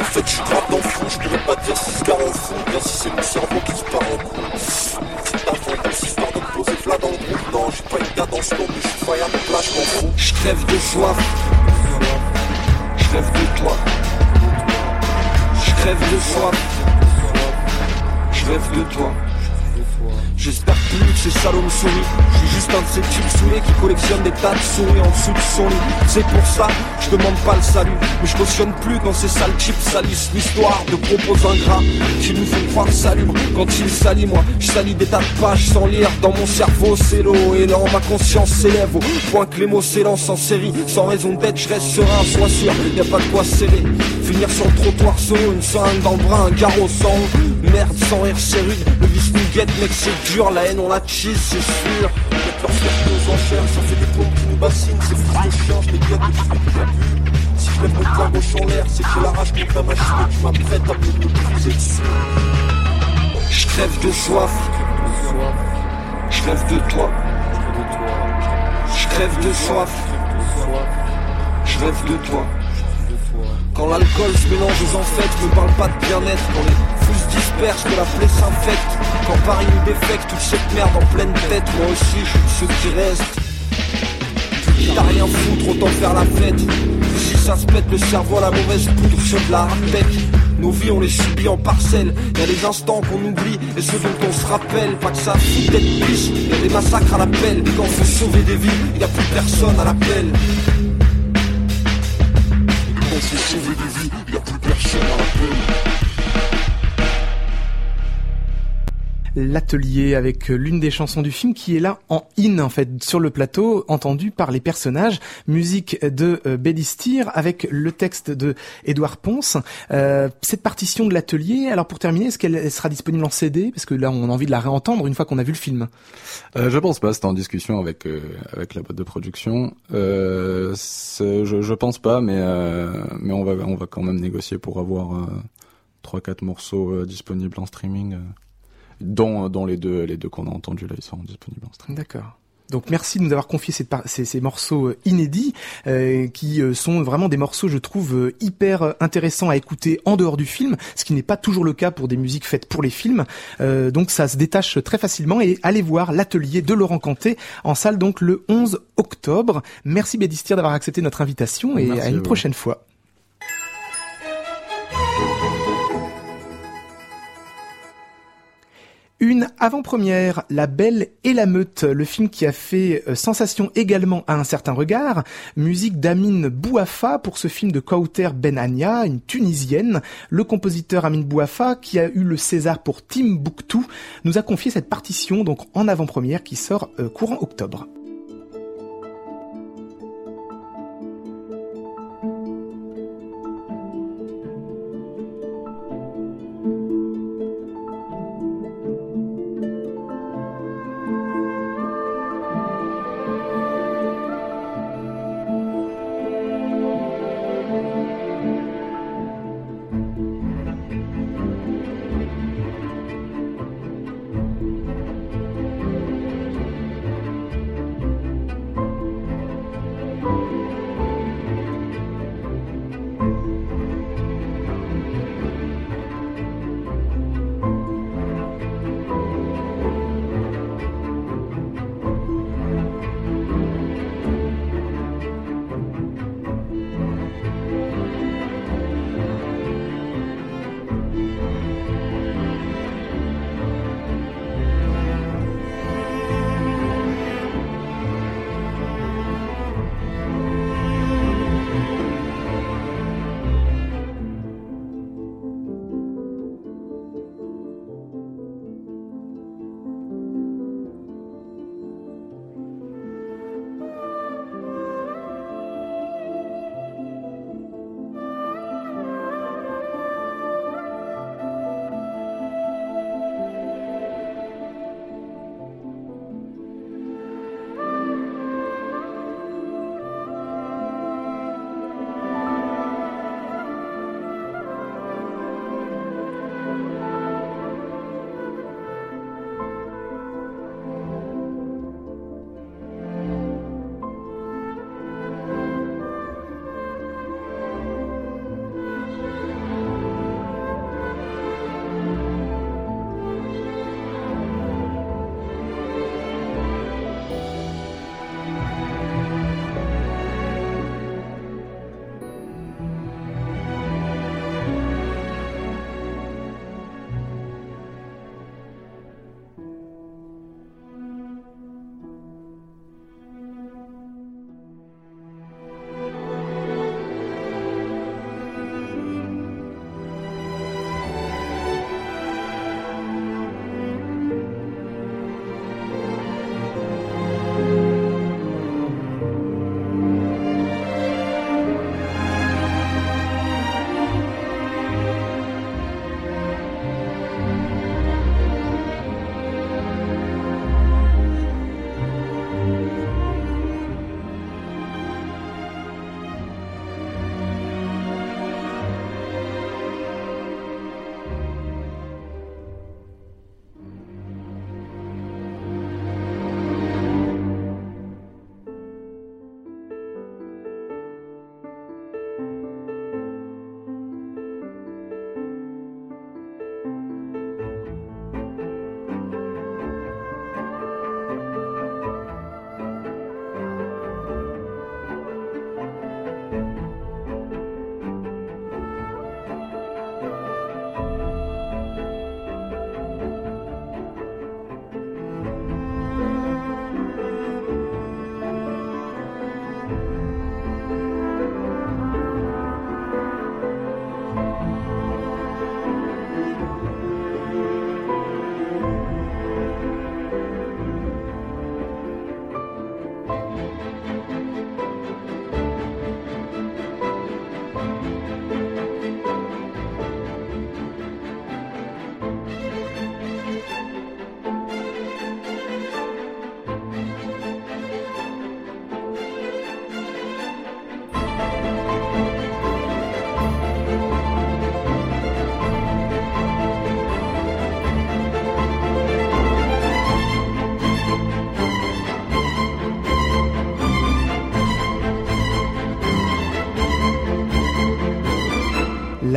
En fait, je suis grave dans le fou, je pourrais pas dire si ce gars en fou, bien si c'est mon cerveau qui se part en coup. Poser flat dans le groupe. Non, j'ai pas une cadence longue, mais je suis à mon plat, je m'en fous. Je crève de soif. Je rêve de toi. Je crève de soif. Je rêve de toi. J'espère plus que ces salauds me sourient. Je suis juste un de ces types saoulés qui collectionne des tas de souris en dessous de son lit. C'est pour ça, je demande pas le salut. Mais je cautionne plus quand ces sales types salissent l'histoire de propos ingrats qui nous font croire salut. Quand ils salient, moi, je salis des tas de pages sans lire. Dans mon cerveau, c'est l'eau et dans ma conscience s'élève au point que les mots s'élancent en série. Sans raison d'être, je reste serein, sois sûr, y a pas de quoi serrer. Finir sur le trottoir solo, une seringue dans le bras, un garrot sans Merde, sans rire, c'est rude. Le vice nous guette, mec, c'est la haine on la cheese, c'est sûr. Leur faire nos enchères, ça fait des pompes qui nous bassinent, c'est fou de chien, je les guette depuis que t'as vu. Si je lève mon poing gauche en l'air, c'est que j'ai la rage contre la machine et tu m'apprêtes à me briser dessus. Je crève de soif, je rêve de toi. Je crève de soif, je rêve de toi. Quand l'alcool se mélange aux enfêtes, me parle pas de bien-être. Se dispersent, que la plaie s'infecte. Quand Paris nous défecte, toute cette merde en pleine tête. Moi aussi, je suis ceux qui restent. T'as rien foutre, autant faire la fête. Si ça se pète le cerveau à la mauvaise poudre, je de la répète. Nos vies, on les subit en parcelles. Y a des instants qu'on oublie et ceux dont on se rappelle. Pas que ça fout d'être biche. Y a des massacres à l'appel. Quand faut sauver des vies, y a plus personne à l'appel
l'atelier avec l'une des chansons du film qui est là en in en fait sur le plateau, entendue par les personnages, musique de euh, avec le texte de Édouard Ponce. Euh, cette partition de l'atelier, alors pour terminer, est-ce qu'elle sera disponible en CD Parce que là, on a envie de la réentendre une fois qu'on a vu le film.
Euh, je pense pas, c'est en discussion avec euh, avec la boîte de production. Euh, je, je pense pas, mais mais on va on va quand même négocier pour avoir trois quatre morceaux disponibles en streaming dont, dont les deux, les deux qu'on a entendus là, ils sont disponibles en stream.
D'accord. Donc merci de nous avoir confié ces, ces, ces morceaux euh, inédits euh, qui euh, sont vraiment des morceaux, je trouve, hyper intéressants à écouter en dehors du film, ce qui n'est pas toujours le cas pour des musiques faites pour les films. donc ça se détache très facilement et allez voir l'atelier de Laurent Canté en salle donc le 11 octobre. Merci Bédistir d'avoir accepté notre invitation et à une prochaine fois. Une avant-première, La Belle et la Meute, le film qui a fait euh, sensation également à un certain regard. Musique d'Amin Bouafa pour ce film de Kauter Benania, une Tunisienne. Le compositeur Amin Bouafa, qui a eu le César pour Timbuktu, nous a confié cette partition donc en avant-première qui sort euh, courant octobre.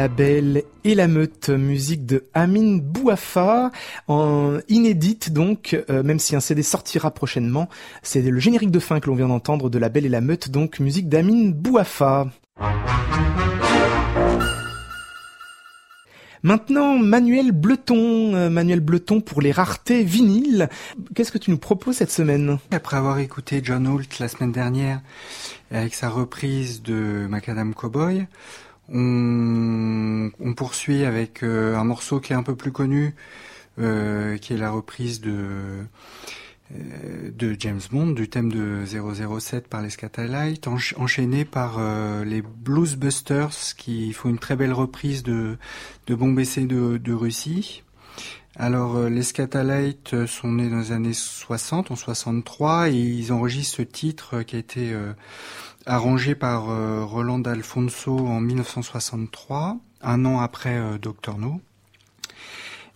La Belle et la Meute, musique de Amin Bouafa, en inédite donc, euh, même si un CD sortira prochainement. C'est le générique de fin que l'on vient d'entendre de La Belle et la Meute, donc musique d'Amin Bouafa. Maintenant, Manuel Bleton, euh, Manuel Bleton pour les raretés vinyles. Qu'est-ce que tu nous proposes cette semaine?
Après avoir écouté John Holt la semaine dernière avec sa reprise de Macadam Cowboy, on, poursuit avec euh, un morceau qui est un peu plus connu, euh, qui est la reprise de euh, de James Bond, du thème de 007 par les Scatalites, enchaîné par les Bluesbusters qui font une très belle reprise de, de de, de Russie. Alors les Scatalites sont nés dans les années 60, en 63, et ils enregistrent ce titre qui a été arrangé par euh, Roland Alfonso en 1963, un an après euh, Doctor No.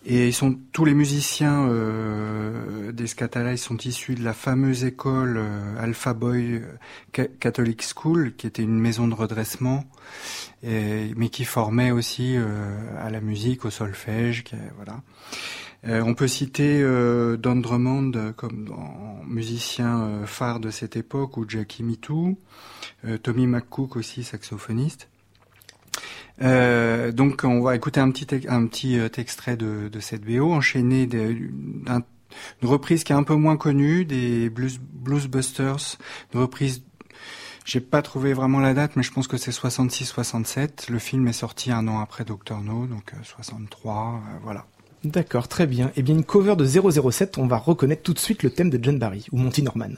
Et ils sont tous les musiciens euh, des Scatalites sont issus de la fameuse école Alpha Boy Catholic School, qui était une maison de redressement, mais qui formait aussi à la musique, au solfège, voilà. Euh, on peut citer euh, Don Drummond comme musicien euh, phare de cette époque, ou Jackie Mitou, Tommy McCook aussi, saxophoniste. donc on va écouter un petit un petit extrait de, cette BO, enchaîné d'une reprise qui est un peu moins connue, des Blues, Bluesbusters, une reprise j'ai pas trouvé vraiment la date, mais je pense que c'est 66-67. Le film est sorti un an après Doctor No, donc 63, voilà.
D'accord, très bien. Eh bien, une cover de 007, on va reconnaître tout de suite le thème de John Barry, ou Monty Norman.